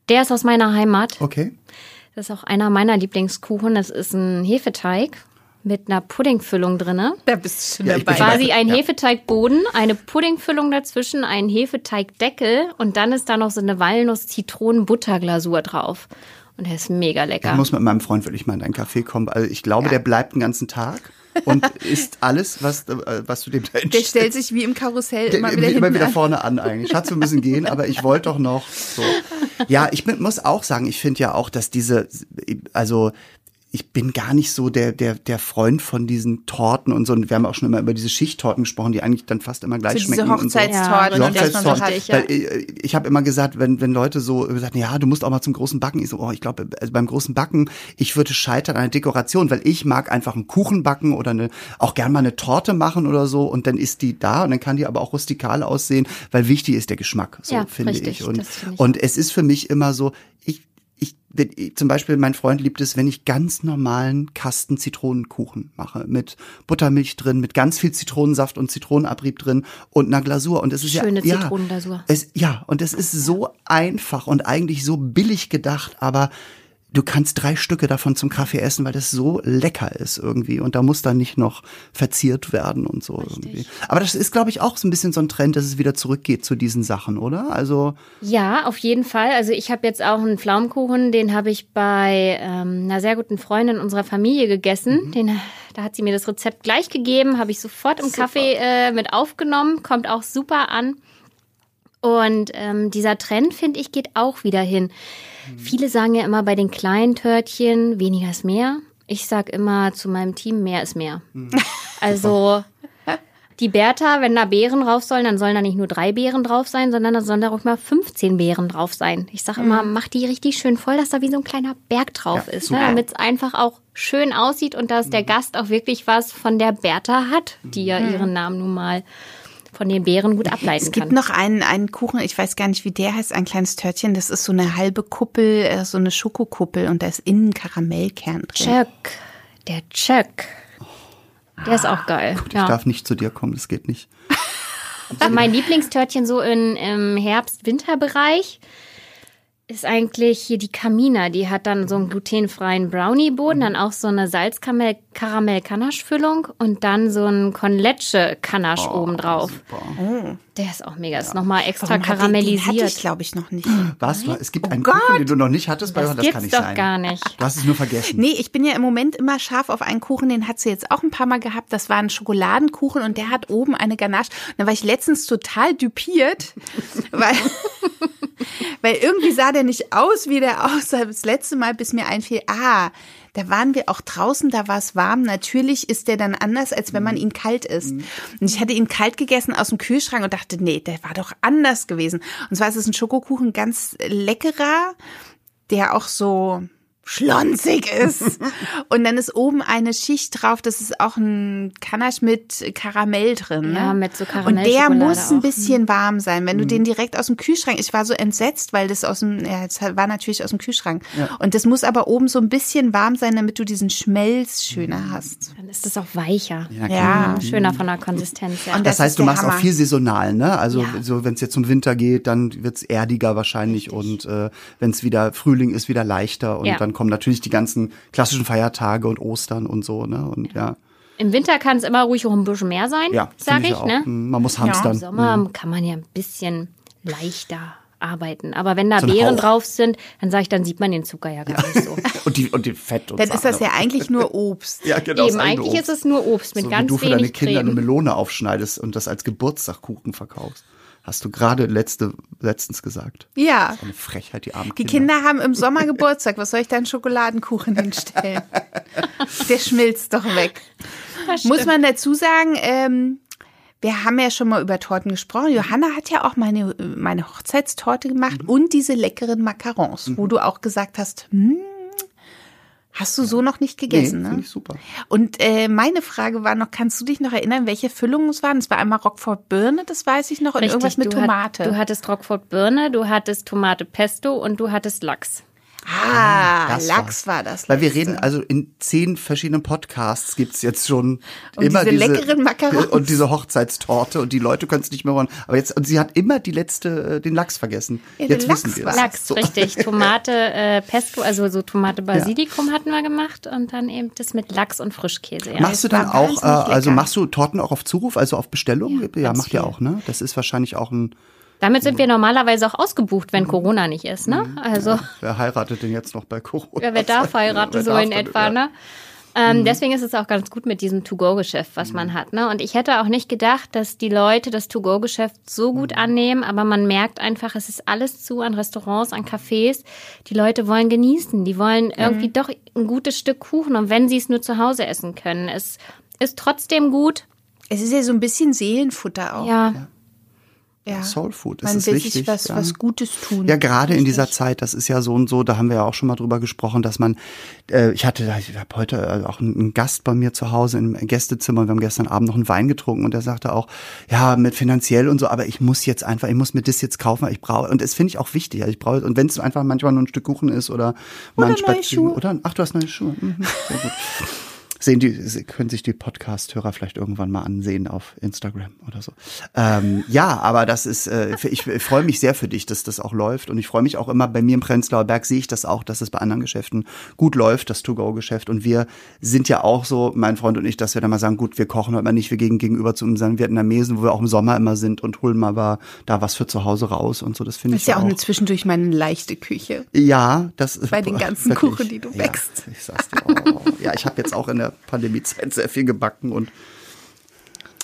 Der ist aus meiner Heimat. Okay. Das ist auch einer meiner Lieblingskuchen. Das ist ein Hefeteig mit einer Puddingfüllung drinne. Da bist du schon Ja, ich dabei. Quasi ein Ja. Hefeteigboden, eine Puddingfüllung dazwischen, ein Hefeteigdeckel und dann ist da noch so eine Walnuss-Zitronen-Butterglasur drauf. Und der ist mega Ich lecker. muss mit meinem Freund wirklich mal in deinen Café kommen. Also ich glaube, der bleibt den ganzen Tag und isst alles, was, äh, was du dem da Der stellt sich wie im Karussell immer wieder immer wieder vorne an eigentlich. Hat so ein bisschen gehen, aber ich wollte doch noch so. Ja, ich muss auch sagen, ich finde ja auch, dass diese, also ich bin gar nicht so der, der, der Freund von diesen Torten und so. Und wir haben auch schon immer über diese Schichttorten gesprochen, die eigentlich dann fast immer gleich So diese schmecken. so. Hochzeitstorten, Ja, so Hochzeitstorten, ja. weil äh, ich habe immer gesagt, wenn, wenn Leute so gesagt, ja, du musst auch mal zum großen Backen, ich so, oh, ich glaube, also beim großen Backen, ich würde scheitern an der Dekoration, weil ich mag einfach einen Kuchen backen oder eine, auch gern mal eine Torte machen oder so und dann ist die da und dann kann die aber auch rustikal aussehen, weil wichtig ist der Geschmack, so Ja, finde richtig, ich. Und, das finde ich und es ist für mich immer so, ich ich, zum Beispiel mein Freund liebt es, wenn ich ganz normalen Kasten Zitronenkuchen mache mit Buttermilch drin, mit ganz viel Zitronensaft und Zitronenabrieb drin und einer Glasur und es ist Schöne ja Zitronenglasur. Ja, es, ja und es ist so einfach und eigentlich so billig gedacht, aber du kannst drei Stücke davon zum Kaffee essen, weil das so lecker ist irgendwie und da muss dann nicht noch verziert werden und so Richtig. irgendwie. Aber das ist, glaube ich, auch so ein bisschen so ein Trend, dass es wieder zurückgeht zu diesen Sachen, oder? Also Ja, auf jeden Fall. Also ich habe jetzt auch einen Pflaumenkuchen, den habe ich bei ähm, einer sehr guten Freundin unserer Familie gegessen. Den, da hat sie mir das Rezept gleich gegeben, habe ich sofort im Kaffee äh, mit aufgenommen, kommt auch super an. Und ähm, dieser Trend, finde ich, geht auch wieder hin. Viele sagen ja immer bei den kleinen Törtchen, weniger ist mehr. Ich sag immer zu meinem Team, mehr ist mehr. Also die Bertha, wenn da Beeren drauf sollen, dann sollen da nicht nur drei Beeren drauf sein, sondern da sollen da ruhig mal 15 Beeren drauf sein. Ich sage immer, mach die richtig schön voll, dass da wie so ein kleiner Berg drauf Ja, ist, ne? damit es einfach auch schön aussieht und dass der Gast auch wirklich was von der Bertha hat, die ja ihren Namen nun mal von den Beeren gut ableiten Es gibt kann. noch einen, einen Kuchen, ich weiß gar nicht, wie der heißt, ein kleines Törtchen. Das ist so eine halbe Kuppel, äh, so eine Schokokuppel und da ist innen Karamellkern drin. Chuck, der Chuck. Der ist auch geil. ich Ja. darf nicht zu dir kommen, das geht nicht. Mein Lieblingstörtchen so in, im Herbst-Winter-Bereich ist eigentlich hier die Kamina. Die hat dann so einen glutenfreien Brownie-Boden, dann auch so eine Salzkaramell-Kanache-Füllung und dann so einen Conlecce-Kanache obendrauf. Super. Der ist auch mega. Ist nochmal extra Warum hat die- Den hatte karamellisiert. ich, glaube ich, noch nicht. Was? Du- Es gibt einen Kuchen, den du noch nicht hattest bei das das kann nicht doch sein. gar nicht. Du hast es nur vergessen. Nee, ich bin ja im Moment immer scharf auf einen Kuchen, den hat sie jetzt auch ein paar Mal gehabt. Das war ein Schokoladenkuchen und der hat oben eine Ganache. Und da war ich letztens total düpiert, weil, weil irgendwie sah der nicht aus, wie der aussah. Das letzte Mal, bis mir einfiel, ah, da waren wir auch draußen, da war es warm. Natürlich ist der dann anders, als wenn man ihn kalt isst. Und ich hatte ihn kalt gegessen aus dem Kühlschrank und dachte, nee, der war doch anders gewesen. Und zwar ist es ein Schokokuchen, ganz leckerer, der auch so schlonzig ist. Und dann ist oben eine Schicht drauf, das ist auch ein Kanache mit Karamell drin. Ne? Ja, mit so Und der muss ein auch. bisschen warm sein. Wenn du den direkt aus dem Kühlschrank, ich war so entsetzt, weil das aus dem, ja, es war natürlich aus dem Kühlschrank. Und das muss aber oben so ein bisschen warm sein, damit du diesen Schmelz schöner hast. Dann ist es auch weicher. Ja, Ja. Mhm, Schöner von der Konsistenz. Ja. Und Das, Das heißt, du machst Hammer. auch viel saisonal, ne? Also Ja. so, wenn es jetzt zum Winter geht, dann wird's erdiger wahrscheinlich und äh, wenn es wieder Frühling ist, wieder leichter und Ja. Dann kommen natürlich die ganzen klassischen Feiertage und Ostern und so, ne? Und ja, Im Winter kann es immer ruhig auch ein bisschen mehr sein, ja, sag finde ich. auch. ne? Mm, Man muss Im hamstern. Sommer kann man ja ein bisschen leichter arbeiten. Aber wenn da So Beeren Hauch. drauf sind, dann sage ich, dann sieht man den Zucker ja gar nicht so. Und die und die Fett und Dann ist das Sahne. ja eigentlich nur Obst. ja, genau, Eben, eigentlich ist es nur Obst mit so, ganz wie du für deine wenig Kinder eine Creme. Melone aufschneidest und das als Geburtstagkuchen verkaufst. Hast du gerade letzte, letztens gesagt. Ja. Eine Frechheit, die armen Die Kinder haben im Sommer Geburtstag. Was soll ich da einen Schokoladenkuchen hinstellen? Der schmilzt doch weg. Muss man dazu sagen, ähm, wir haben ja schon mal über Torten gesprochen. Johanna hat ja auch meine, meine Hochzeitstorte gemacht und diese leckeren Macarons, wo du auch gesagt hast, hm, hast du so noch nicht Nee, gegessen, finde ne? ich super. Und äh, meine Frage war noch, kannst du dich noch erinnern, welche Füllungen es waren? Es war einmal Roquefort Birne, das weiß ich noch, und irgendwas mit du hat- Tomate. du hattest Roquefort Birne, du hattest Tomate Pesto und du hattest Lachs. ah, das Lachs war das. Weil wir reden, also in zehn verschiedenen Podcasts gibt's jetzt schon Und immer diese diese, leckeren Macarons. und diese Hochzeitstorte und die Leute können es nicht mehr hören. Aber jetzt, und sie hat immer die letzte, äh, den Lachs vergessen. Ja, jetzt der wissen Lachs wir war- es. Lachs, So. richtig. Tomate äh, Pesto, also so Tomate Basilikum hatten wir gemacht und dann eben das mit Lachs und Frischkäse. Ja. Machst du Es war dann auch, äh, also machst du Torten auch auf Zuruf, also auf Bestellung? Ja, ganz macht ihr auch, ne? Das ist wahrscheinlich auch ein, Damit sind wir normalerweise auch ausgebucht, wenn Corona nicht ist, ne? Also wer heiratet denn jetzt noch bei Corona? wer, wer darf heiraten, Wer so darf in denn, etwa, ja. ne? Ähm, Deswegen ist es auch ganz gut mit diesem To-Go-Geschäft, was man hat. Ne? Und ich hätte auch nicht gedacht, dass die Leute das To-Go-Geschäft so gut annehmen, aber man merkt einfach, es ist alles zu an Restaurants, an Cafés. Die Leute wollen genießen, die wollen irgendwie doch ein gutes Stück Kuchen und wenn sie es nur zu Hause essen können. Es ist trotzdem gut. Es ist ja so ein bisschen Seelenfutter auch. Ja. Ja. Soul Food. Man ist will wichtig. sich was, ja. was Gutes tun. Ja, gerade in dieser Zeit, das ist ja so und so, da haben wir ja auch schon mal drüber gesprochen, dass man, äh, ich hatte, ich habe heute äh, auch einen Gast bei mir zu Hause im Gästezimmer und wir haben gestern Abend noch einen Wein getrunken und der sagte auch, ja, mit finanziell und so, aber ich muss jetzt einfach, ich muss mir das jetzt kaufen, ich brauche, und das finde ich auch wichtig, also ich brauche, und wenn es einfach manchmal nur ein Stück Kuchen ist oder mal ein Oder Spaziergang- Schuhe. Oder, ach, du hast neue Schuhe. Mhm, sehr gut. Sehen die, können sich die Podcast-Hörer vielleicht irgendwann mal ansehen auf Instagram oder so. Ähm, ja, aber das ist, äh, ich, ich freue mich sehr für dich, dass das auch läuft. Und ich freue mich auch immer, bei mir im Prenzlauer Berg sehe ich das auch, dass es bei anderen Geschäften gut läuft, das To-Go-Geschäft. Und wir sind ja auch so, mein Freund und ich, dass wir dann mal sagen, gut, wir kochen heute mal nicht, wir gehen gegenüber zu unseren Vietnamesen, wo wir auch im Sommer immer sind und holen mal wa- da was für zu Hause raus und so. Das finde Das ich ist ja auch auch. eine zwischendurch meine leichte Küche. Ja, das ist Bei den ganzen Kuchen, die du ja, backst. Ich sag's dir. Oh, ja, ich habe jetzt auch in der Pandemiezeit sehr viel gebacken und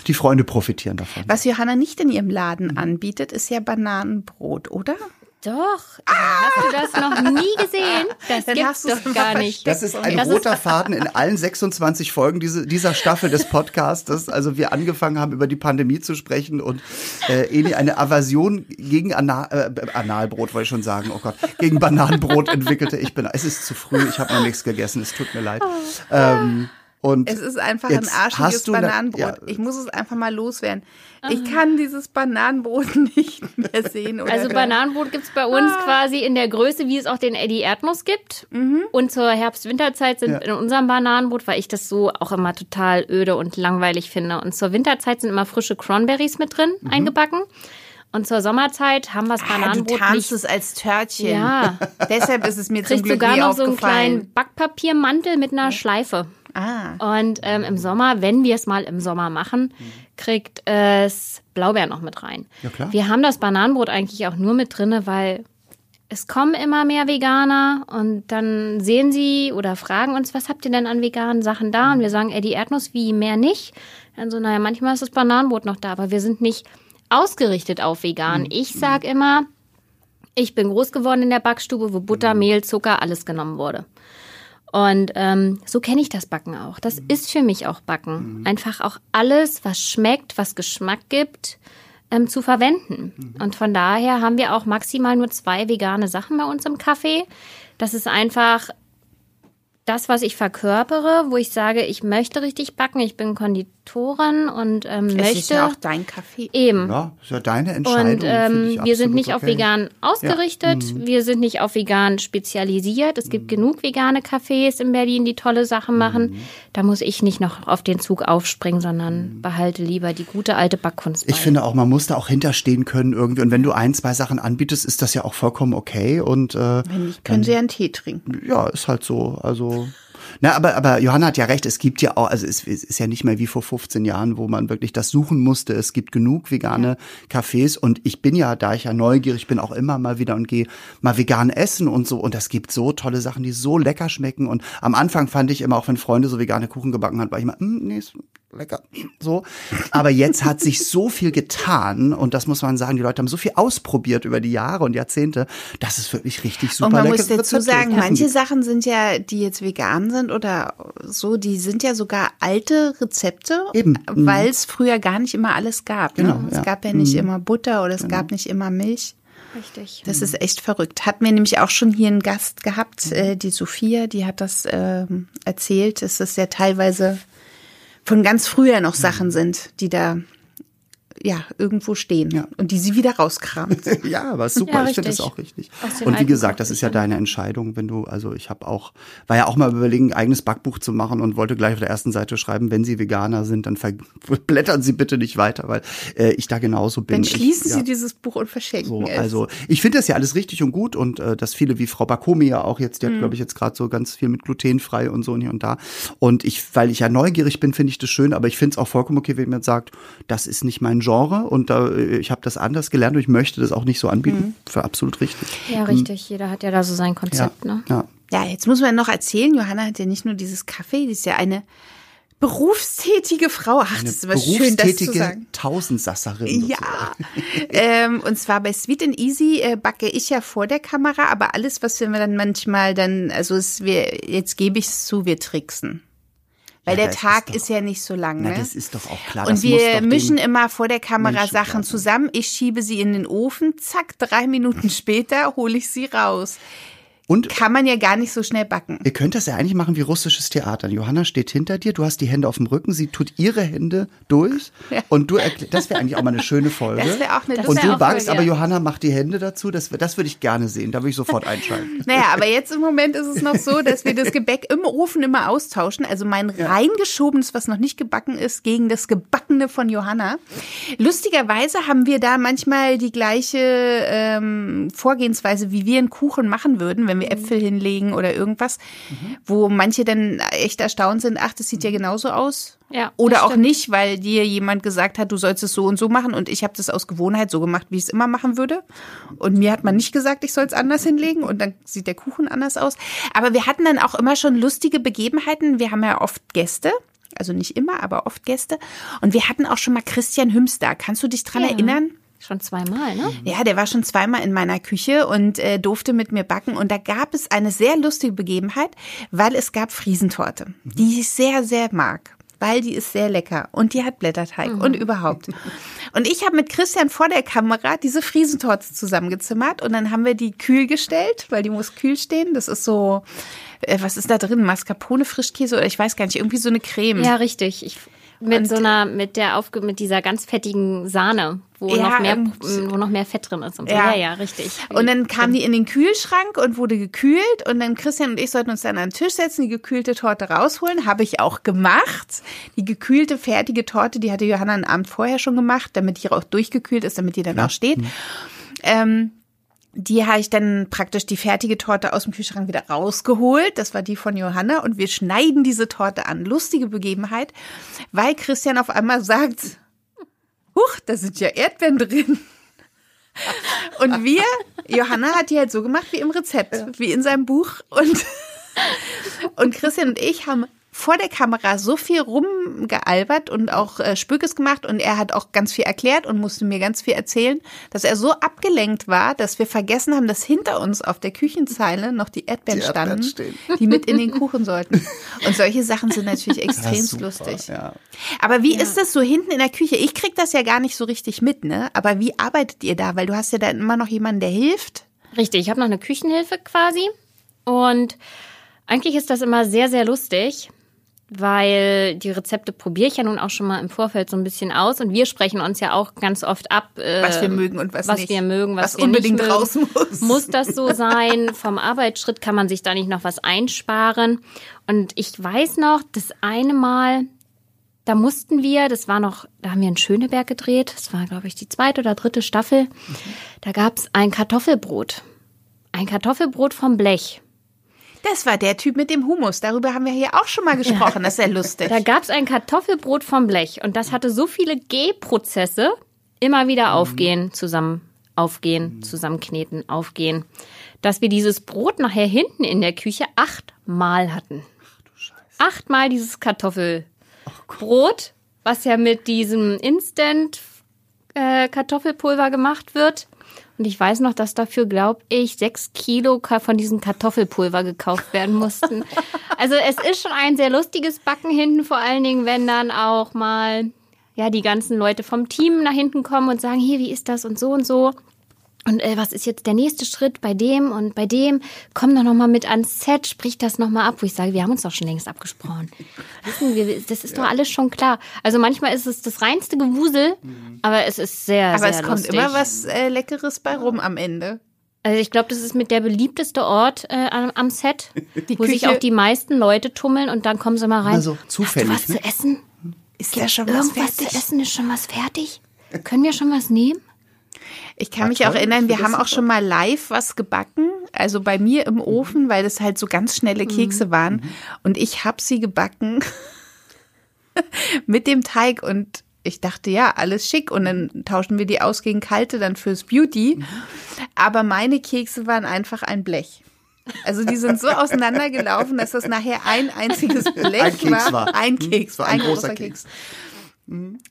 die Freunde profitieren davon. Was Johanna nicht in ihrem Laden anbietet, ist ja Bananenbrot, oder? Doch. Hast du das noch nie gesehen? Das Dann gibt's doch gar nicht. Das ist ein Das ist- roter Faden in allen 26 Folgen diese, dieser Staffel des Podcasts, dass also wir angefangen haben, über die Pandemie zu sprechen und äh, Eli eine Aversion gegen Ana äh, Analbrot, wollte ich schon sagen, oh Gott, gegen Bananenbrot entwickelte. Ich bin, es ist zu früh, ich habe noch nichts gegessen, es tut mir leid. Ähm, und Es ist einfach ein arschiges ne- Bananenbrot. ja. Ich muss es einfach mal loswerden. Ich kann dieses Bananenbrot nicht mehr sehen. Oder Also Bananenbrot gibt's bei uns quasi in der Größe, wie es auch den Eddie Erdnuss gibt. Und zur Herbst-Winterzeit sind Ja. in unserem Bananenbrot, weil ich das so auch immer total öde und langweilig finde. Und zur Winterzeit sind immer frische Cranberries mit drin, eingebacken. Und zur Sommerzeit haben wir das Ah, du Bananenbrot tarnst nicht. es als Törtchen. Ja. Deshalb ist es mir zum Kriegst Glück sogar nie noch so einen kleinen Backpapiermantel mit einer Schleife. Ah. Und ähm, im Sommer, wenn wir es mal im Sommer machen, kriegt es Blaubeer noch mit rein. Ja, klar. Wir haben das Bananenbrot eigentlich auch nur mit drinne, weil es kommen immer mehr Veganer und dann sehen sie oder fragen uns, was habt ihr denn an veganen Sachen da? Und wir sagen, ey, die Erdnuss, wie mehr nicht? Dann so, naja, manchmal ist das Bananenbrot noch da, aber wir sind nicht ausgerichtet auf vegan. Ich sag immer, ich bin groß geworden in der Backstube, wo Butter, Mehl, Zucker, alles genommen wurde. Und ähm, so kenne ich das Backen auch. Das ist für mich auch Backen. Einfach auch alles, was schmeckt, was Geschmack gibt, ähm, zu verwenden. Und von daher haben wir auch maximal nur zwei vegane Sachen bei uns im Kaffee. Das ist einfach das, was ich verkörpere, wo ich sage, ich möchte richtig backen. Ich bin Konditorin und ähm, Es möchte ist ja auch dein Kaffee. eben. ja, ist ja deine Entscheidung. Und ähm, wir sind nicht auf okay. vegan ausgerichtet, wir sind nicht auf vegan spezialisiert. Es gibt genug vegane Cafés in Berlin, die tolle Sachen machen. Da muss ich nicht noch auf den Zug aufspringen, sondern behalte lieber die gute alte Backkunst. Ich finde auch, man muss da auch hinterstehen können irgendwie. Und wenn du ein, zwei Sachen anbietest, ist das ja auch vollkommen okay. Und äh, Wenn nicht, können sie ja einen Tee trinken. ja, ist halt so. Also. Na, aber, aber Johanna hat ja recht, es gibt ja auch, also es, es ist ja nicht mehr wie vor 15 Jahren, wo man wirklich das suchen musste. Es gibt genug vegane Cafés und ich bin ja, da ich ja neugierig bin, auch immer mal wieder und gehe mal vegan essen und so. Und es gibt so tolle Sachen, die so lecker schmecken. Und am Anfang fand ich immer, auch wenn Freunde so vegane Kuchen gebacken haben, war ich immer, "Mm, nee, ist lecker, so. Aber jetzt hat sich so viel getan und das muss man sagen, die Leute haben so viel ausprobiert über die Jahre und Jahrzehnte, dass es wirklich richtig super Und man muss dazu sagen, manche Sachen sind ja, die jetzt vegan sind oder so, die sind ja sogar alte Rezepte, Eben. Mhm. weil es früher gar nicht immer alles gab. Genau, ne? Es ja. gab ja nicht Mhm. immer Butter oder es gab nicht immer Milch. Richtig. Das ist echt verrückt. Hat mir nämlich auch schon hier einen Gast gehabt, äh, die Sophia, die hat das ähm, erzählt, dass es ja teilweise von ganz früher noch Sachen sind, die da ja irgendwo stehen Ja. und die sie wieder rauskramt. Ja, aber super, Ja, ich finde das auch richtig. Und wie gesagt, das ist ja deine Entscheidung, wenn du, also ich habe auch, war ja auch mal überlegen, ein eigenes Backbuch zu machen und wollte gleich auf der ersten Seite schreiben, wenn Sie Veganer sind, dann verblättern Sie bitte nicht weiter, weil äh, ich da genauso bin. Dann schließen ich, sie ja. dieses Buch und verschenken So, es. also ich finde das ja alles richtig und gut und äh, dass viele wie Frau Bakomi ja auch jetzt, die hat glaube ich jetzt gerade so ganz viel mit glutenfrei und so und hier und da. Und ich, weil ich ja neugierig bin, finde ich das schön, aber ich finde es auch vollkommen okay, wenn jemand sagt, das ist nicht mein Genre und da, äh, ich habe das anders gelernt und ich möchte das auch nicht so anbieten. Für absolut richtig. Ja, richtig. Jeder hat ja da so sein Konzept, ja, ne? ja. Ja, jetzt muss man noch erzählen, Johanna hat ja nicht nur dieses Kaffee, die ist ja eine berufstätige Frau. Ach, das ist immer schön, das zu berufstätige sagen. Tausendsasserin. Ja, ähm, und zwar bei Sweet and Easy äh, backe ich ja vor der Kamera, aber alles, was wir dann manchmal dann, also es, wir, jetzt gebe ich es zu, wir tricksen. Weil Ja, der das ist Tag doch- ist, ja nicht so lang. Na, ne? das ist doch auch klar. das Und muss wir mischen immer vor der Kamera Menschen Sachen zusammen. Ich schiebe sie in den Ofen, zack, drei Minuten später hole ich sie raus. Und Kann man ja gar nicht so schnell backen. Ihr könnt das ja eigentlich machen wie russisches Theater. Johanna steht hinter dir, du hast die Hände auf dem Rücken, sie tut ihre Hände durch Ja. und du erklärst, das wäre eigentlich auch mal eine schöne Folge. Das wäre auch eine Das und du auch backst, aber ja. Johanna macht die Hände dazu. Das, das würde ich gerne sehen. Da würde ich sofort einschalten. Naja, aber jetzt im Moment ist es noch so, dass wir das Gebäck im Ofen immer austauschen. Also mein reingeschobenes, was noch nicht gebacken ist, gegen das gebackene von Johanna. Lustigerweise haben wir da manchmal die gleiche ähm, Vorgehensweise, wie wir einen Kuchen machen würden, wenn wir Äpfel hinlegen oder irgendwas, wo manche dann echt erstaunt sind, ach, das sieht ja genauso aus. Ja, Oder auch stimmt. nicht, weil dir jemand gesagt hat, du sollst es so und so machen und ich habe das aus Gewohnheit so gemacht, wie ich es immer machen würde. Und mir hat man nicht gesagt, ich soll es anders hinlegen und dann sieht der Kuchen anders aus. Aber wir hatten dann auch immer schon lustige Begebenheiten. Wir haben ja oft Gäste. Also nicht immer, aber oft Gäste. Und wir hatten auch schon mal Christian Hüms da. Kannst du dich dran Ja. erinnern? Schon zweimal, ne? Ja, der war schon zweimal in meiner Küche und äh, durfte mit mir backen. Und da gab es eine sehr lustige Begebenheit, weil es gab Friesentorte, die ich sehr, sehr mag. Weil die ist sehr lecker und die hat Blätterteig und überhaupt. Und ich habe mit Christian vor der Kamera diese Friesentorte zusammengezimmert und dann haben wir die kühl gestellt, weil die muss kühl stehen. Das ist so, äh, was ist da drin? Mascarpone, Frischkäse oder ich weiß gar nicht, irgendwie so eine Creme. Ja, richtig. Ich, mit Und- so einer, mit der aufge, mit dieser ganz fettigen Sahne, wo Ja, noch mehr, wo noch mehr Fett drin ist und so. Ja. Ja, ja, richtig. Und dann kam die in den Kühlschrank und wurde gekühlt und dann Christian und ich sollten uns dann an den Tisch setzen, die gekühlte Torte rausholen. Habe ich auch gemacht. Die gekühlte, fertige Torte, die hatte Johanna einen Abend vorher schon gemacht, damit die auch durchgekühlt ist, damit die dann auch steht. Ähm, die habe ich dann praktisch die fertige Torte aus dem Kühlschrank wieder rausgeholt. Das war die von Johanna und wir schneiden diese Torte an. Lustige Begebenheit, weil Christian auf einmal sagt, huch, da sind ja Erdbeeren drin. Und wir, Johanna hat die halt so gemacht wie im Rezept, wie in seinem Buch. Und, und Christian und ich haben vor der Kamera so viel rumgealbert und auch äh, Spökes gemacht und er hat auch ganz viel erklärt und musste mir ganz viel erzählen, dass er so abgelenkt war, dass wir vergessen haben, dass hinter uns auf der Küchenzeile noch die Erdbeeren, Die Erdbeeren standen, stehen. die mit in den Kuchen sollten. Und solche Sachen sind natürlich extrem super, lustig. Ja. Aber wie ist das so hinten in der Küche? Ich krieg das ja gar nicht so richtig mit, ne? Aber wie arbeitet ihr da? Weil du hast ja da immer noch jemanden, der hilft. Richtig, ich habe noch eine Küchenhilfe quasi. Und eigentlich ist das immer sehr, sehr lustig, weil die Rezepte probiere ich ja nun auch schon mal im Vorfeld so ein bisschen aus. Und wir sprechen uns ja auch ganz oft ab, äh, Was wir mögen und was was nicht. wir mögen, was, Was wir unbedingt nicht mögen. raus muss. Muss das so sein? Vom Arbeitsschritt kann man sich da nicht noch was einsparen. Und ich weiß noch, das eine Mal, da mussten wir, das war noch, da haben wir in Schöneberg gedreht, das war, glaube ich, die zweite oder dritte Staffel, da gab es ein Kartoffelbrot. Ein Kartoffelbrot vom Blech. Das war der Typ mit dem Humus. Darüber haben wir hier auch schon mal gesprochen. Das ist ja lustig. Da gab es ein Kartoffelbrot vom Blech und das hatte so viele Gehprozesse, immer wieder aufgehen, zusammen aufgehen, zusammenkneten, aufgehen, dass wir dieses Brot nachher hinten in der Küche achtmal hatten. Achtmal dieses Kartoffelbrot, was ja mit diesem Instant äh, Kartoffelpulver gemacht wird. Und ich weiß noch, dass dafür, glaube ich, sechs Kilo von diesem Kartoffelpulver gekauft werden mussten. Also es ist schon ein sehr lustiges Backen hinten, vor allen Dingen, wenn dann auch mal ja die ganzen Leute vom Team nach hinten kommen und sagen, hier, wie ist das und so und so. Und äh, was ist jetzt der nächste Schritt bei dem und bei dem? Komm doch noch mal mit ans Set, sprich das noch mal ab, wo ich sage, wir haben uns doch schon längst abgesprochen. Wissen wir, das ist doch alles schon klar. Also manchmal ist es das reinste Gewusel, aber es ist sehr, Aber sehr es kommt lustig. immer was äh, Leckeres bei rum am Ende. Also ich glaube, das ist mit der beliebteste Ort äh, am, am Set, Die wo sich Küche- auch die meisten Leute tummeln und dann kommen sie mal rein. Also zufällig, Hast du was ne? zu essen? Ist da schon was Irgendwas zu fertig? essen ist schon was fertig? Können wir schon was nehmen? Ich kann mich auch erinnern, wir haben auch schon mal live was gebacken, also bei mir im Ofen, weil das halt so ganz schnelle Kekse waren. Und ich habe sie gebacken mit dem Teig und ich dachte, ja, alles schick. Und dann tauschen wir die aus gegen kalte dann fürs Beauty. Aber meine Kekse waren einfach ein Blech. Also die sind so auseinandergelaufen, dass das nachher ein einziges Blech Ein Keks war. Ein Keks, war ein ein großer großer Keks.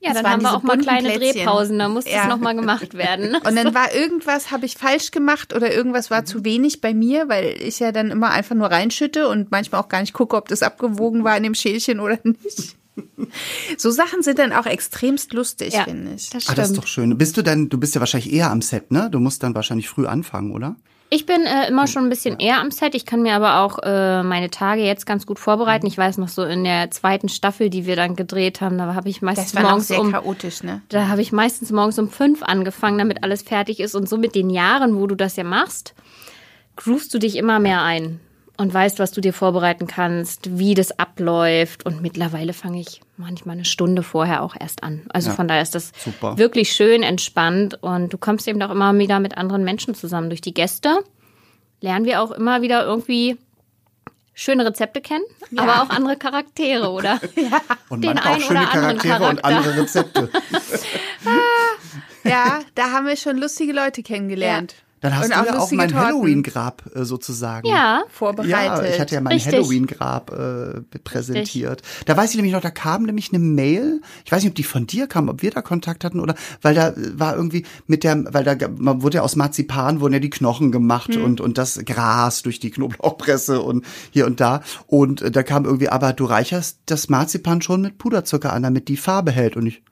Ja, Das dann haben wir auch mal kleine Plätzchen. Drehpausen, da musste Ja. es nochmal gemacht werden. Und dann war irgendwas, habe ich falsch gemacht oder irgendwas war zu wenig bei mir, weil ich ja dann immer einfach nur reinschütte und manchmal auch gar nicht gucke, ob das abgewogen war in dem Schälchen oder nicht. So Sachen sind dann auch extremst lustig, ja, finde ich. das Ah, das ist stimmt. doch schön. Bist du dann, du bist ja wahrscheinlich eher am Set, ne? Du musst dann wahrscheinlich früh anfangen, oder? Ich bin äh, immer schon ein bisschen eher am Set. Ich kann mir aber auch äh, meine Tage jetzt ganz gut vorbereiten. Ich weiß noch so in der zweiten Staffel, die wir dann gedreht haben, da habe ich meistens Das war morgens sehr um chaotisch, ne? Da habe ich meistens morgens um fünf angefangen, damit alles fertig ist. Und so mit den Jahren, wo du das ja machst, groovst du dich immer mehr ein und weißt, was du dir vorbereiten kannst, wie das abläuft. Und mittlerweile fange ich manchmal eine Stunde vorher auch erst an. Also Ja, von daher ist das super. wirklich schön entspannt. Und du kommst eben auch immer wieder mit anderen Menschen zusammen. Durch die Gäste lernen wir auch immer wieder irgendwie schöne Rezepte kennen, aber auch andere Charaktere, oder? Und Den manchmal auch einen schöne oder anderen Charaktere und Charakter. andere Rezepte. Ja, da haben wir schon lustige Leute kennengelernt. Dann hast Und du auch ja auch mein Halloween-Grab äh, sozusagen. Ja, vorbereitet. Ja, ich hatte ja mein Richtig. Halloween-Grab äh, präsentiert. Da weiß ich nämlich noch, da kam nämlich eine Mail. Ich weiß nicht, ob die von dir kam, ob wir da Kontakt hatten oder, weil da äh, war irgendwie mit der, weil da man wurde ja aus Marzipan wurden ja die Knochen gemacht Hm. und und das Gras durch die Knoblauchpresse und hier und da und äh, da kam irgendwie, aber du reicherst das Marzipan schon mit Puderzucker an, damit die Farbe hält und ich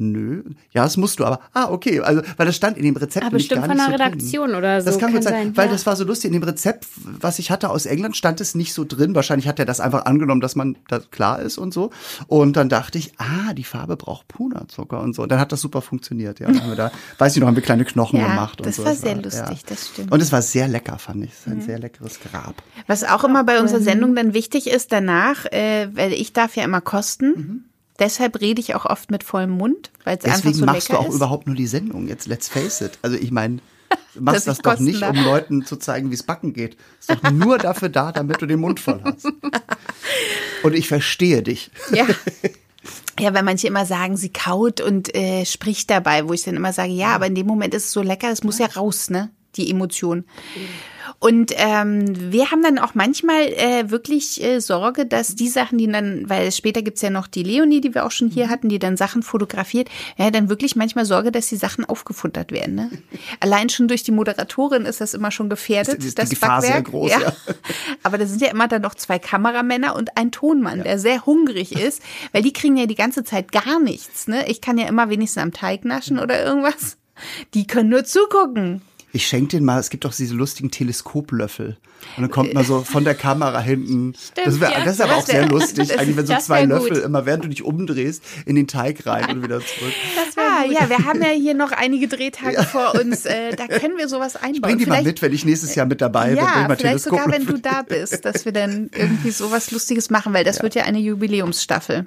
Nö, ja, das musst du, aber ah, okay, also weil das stand in dem Rezept Aber nämlich bestimmt gar von nicht der so drin. Redaktion oder so. Das kann, gut sein, sein, weil ja. das war so lustig. In dem Rezept, was ich hatte aus England, stand es nicht so drin. Wahrscheinlich hat er das einfach angenommen, dass man da klar ist und so. Und dann dachte ich, ah, die Farbe braucht Puderzucker und so. Und dann hat das super funktioniert. Ja, dann haben wir da, weiß ich noch, haben wir kleine Knochen Ja, gemacht. das und so. war sehr lustig, das stimmt. Mhm. Und es war sehr lecker, fand ich. Es ist ein sehr leckeres Grab. Was auch immer bei unserer Sendung dann wichtig ist danach, äh, weil ich darf ja immer kosten. Deshalb rede ich auch oft mit vollem Mund, weil es einfach Deswegen so machst du lecker auch ist. überhaupt nur die Sendung jetzt. Let's face it. Also ich meine, du machst das ich doch nicht, um Leuten zu zeigen, wie es backen geht. Ist doch nur dafür da, damit du den Mund voll hast. Und ich verstehe dich. Ja. Ja, weil manche immer sagen, sie kaut und äh, spricht dabei, wo ich dann immer sage, ja, aber in dem Moment ist es so lecker, es muss ja raus, ne? Die Emotion. Und ähm, wir haben dann auch manchmal äh, wirklich äh, Sorge, dass die Sachen, die dann, weil später gibt's ja noch die Leonie, die wir auch schon hier hatten, die dann Sachen fotografiert, ja, dann wirklich manchmal Sorge, dass die Sachen aufgefuttert werden. Ne? Allein schon durch die Moderatorin ist das immer schon gefährdet. Die- ist die das Gefahr sehr Backwerk. groß, ja. ja. Aber da sind ja immer dann noch zwei Kameramänner und ein Tonmann, der sehr hungrig ist, weil die kriegen ja die ganze Zeit gar nichts. Ne? Ich kann ja immer wenigstens am Teig naschen oder irgendwas. Die können nur zugucken. Ich schenke den mal, es gibt doch diese lustigen Teleskoplöffel. Und dann kommt man so von der Kamera hinten. das, wär, ja. das ist aber Das auch sehr wär- lustig, das- eigentlich, wenn so zwei Löffel gut. immer, während du dich umdrehst, in den Teig rein und wieder zurück. Ah, ja, wir haben ja hier noch einige Drehtage vor uns. Äh, da können wir sowas einbauen. Bring die mal Vielleicht- mit, wenn ich nächstes Jahr mit dabei bin. Ja, mal vielleicht sogar, wenn du da bist, dass wir dann irgendwie sowas Lustiges machen, weil das wird ja eine Jubiläumsstaffel.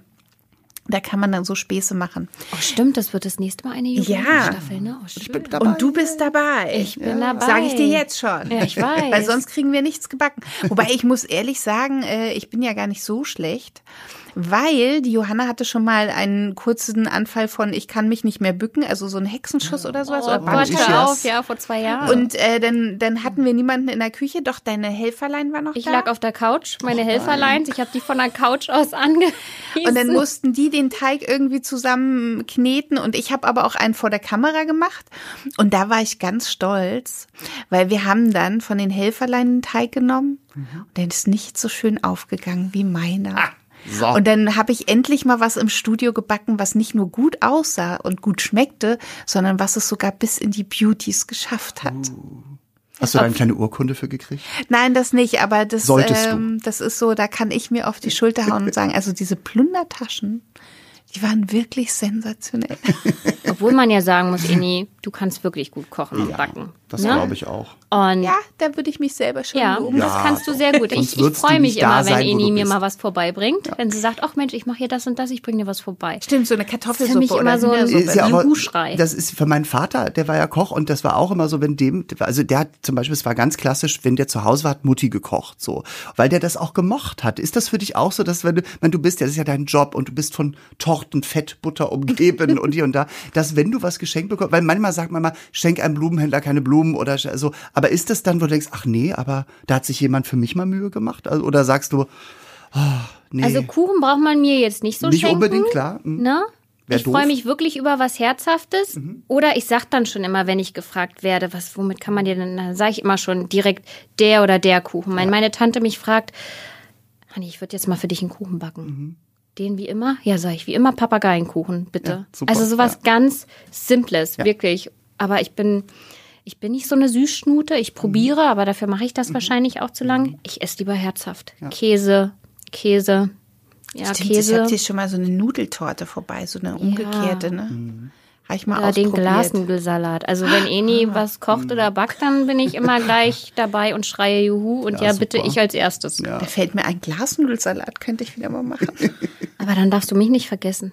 Da kann man dann so Späße machen. Oh, stimmt, das wird das nächste Mal eine Jubiläumsstaffel, ne? Oh, schön. bin dabei. Und du bist dabei. Ich bin dabei. Sage ich dir jetzt schon. Ja, ich weiß. Weil sonst kriegen wir nichts gebacken. Wobei ich muss ehrlich sagen, äh, ich bin ja gar nicht so schlecht. Weil die Johanna hatte schon mal einen kurzen Anfall von ich kann mich nicht mehr bücken, also so ein Hexenschuss oder sowas. Oh oder Gott, hör auf, ja, vor zwei Jahren. Und äh, dann, dann hatten wir niemanden in der Küche, doch deine Helferlein war noch ich da. lag auf der Couch, meine Helferleins, ich habe die von der Couch aus angewiesen. Und dann mussten die den Teig irgendwie zusammen kneten und ich habe aber auch einen vor der Kamera gemacht und da war ich ganz stolz, weil wir haben dann von den Helferlein den Teig genommen und der ist nicht so schön aufgegangen wie meiner. So. Und dann habe ich endlich mal was im Studio gebacken, was nicht nur gut aussah und gut schmeckte, sondern was es sogar bis in die Beauties geschafft hat. Hast du da eine kleine Urkunde für gekriegt? Nein, das nicht, aber das, Solltest du. ähm, das ist so, da kann ich mir auf die Schulter hauen und sagen, also diese Plundertaschen, die waren wirklich sensationell. Obwohl man ja sagen muss, Inni, du kannst wirklich gut kochen und backen. Das ne? glaube ich auch. Und Ja, da würde ich mich selber schon Ja, loben. das Ja, kannst du sehr gut. Ich, ich freue mich immer, wenn sein, wo Eni mir mal was vorbeibringt. Wenn sie sagt, ach Mensch, ich mache hier das und das, ich bringe dir was vorbei. Stimmt, so eine Für Kartoffelsuppe mich immer so ein-. Ist ja aber- Buchschrei. Das ist für meinen Vater, der war ja Koch und das war auch immer so, wenn dem, also der hat zum Beispiel, es war ganz klassisch, wenn der zu Hause war, hat Mutti gekocht, so, weil der das auch gemocht hat. Ist das für dich auch so, dass wenn du, wenn du bist, ja, das ist ja dein Job und du bist von Torten, Fett, Butter umgeben und hier und da, dass wenn du was geschenkt bekommst, weil manchmal sagt man mal, schenk einem Blumenhändler keine Blumen oder so, aber ist das dann, wo du denkst, ach nee, aber da hat sich jemand für mich mal Mühe gemacht? Also, oder sagst du, oh, nee, Also Kuchen braucht man mir jetzt nicht so nicht schenken. unbedingt, klar. hm. Ne? Wär ich freue mich wirklich über was Herzhaftes. Oder ich sag dann schon immer, wenn ich gefragt werde, was, womit kann man dir denn, dann sage ich immer schon direkt der oder der Kuchen. Wenn meine Tante mich fragt, Hanni, ich würde jetzt mal für dich einen Kuchen backen. Mhm. Den wie immer? Ja, sage ich, wie immer Papageienkuchen, bitte. Ja, super, also sowas ja. ganz Simples, wirklich. Aber ich bin, ich bin nicht so eine Süßschnute. Ich probiere, aber dafür mache ich das Mhm. wahrscheinlich auch zu lang. Ich esse lieber herzhaft. Käse, Käse. Ja, Stimmt, ich Käse. hatte hier schon mal so eine Nudeltorte vorbei, so eine umgekehrte, ne? Mhm. Habe ich mal Oder den. Glasnudelsalat. Also wenn Eni was kocht oder backt, dann bin ich immer gleich dabei und schreie Juhu und ja, Ja, bitte ich als erstes. Da fällt mir ein Glasnudelsalat, könnte ich wieder mal machen. Aber dann darfst du mich nicht vergessen.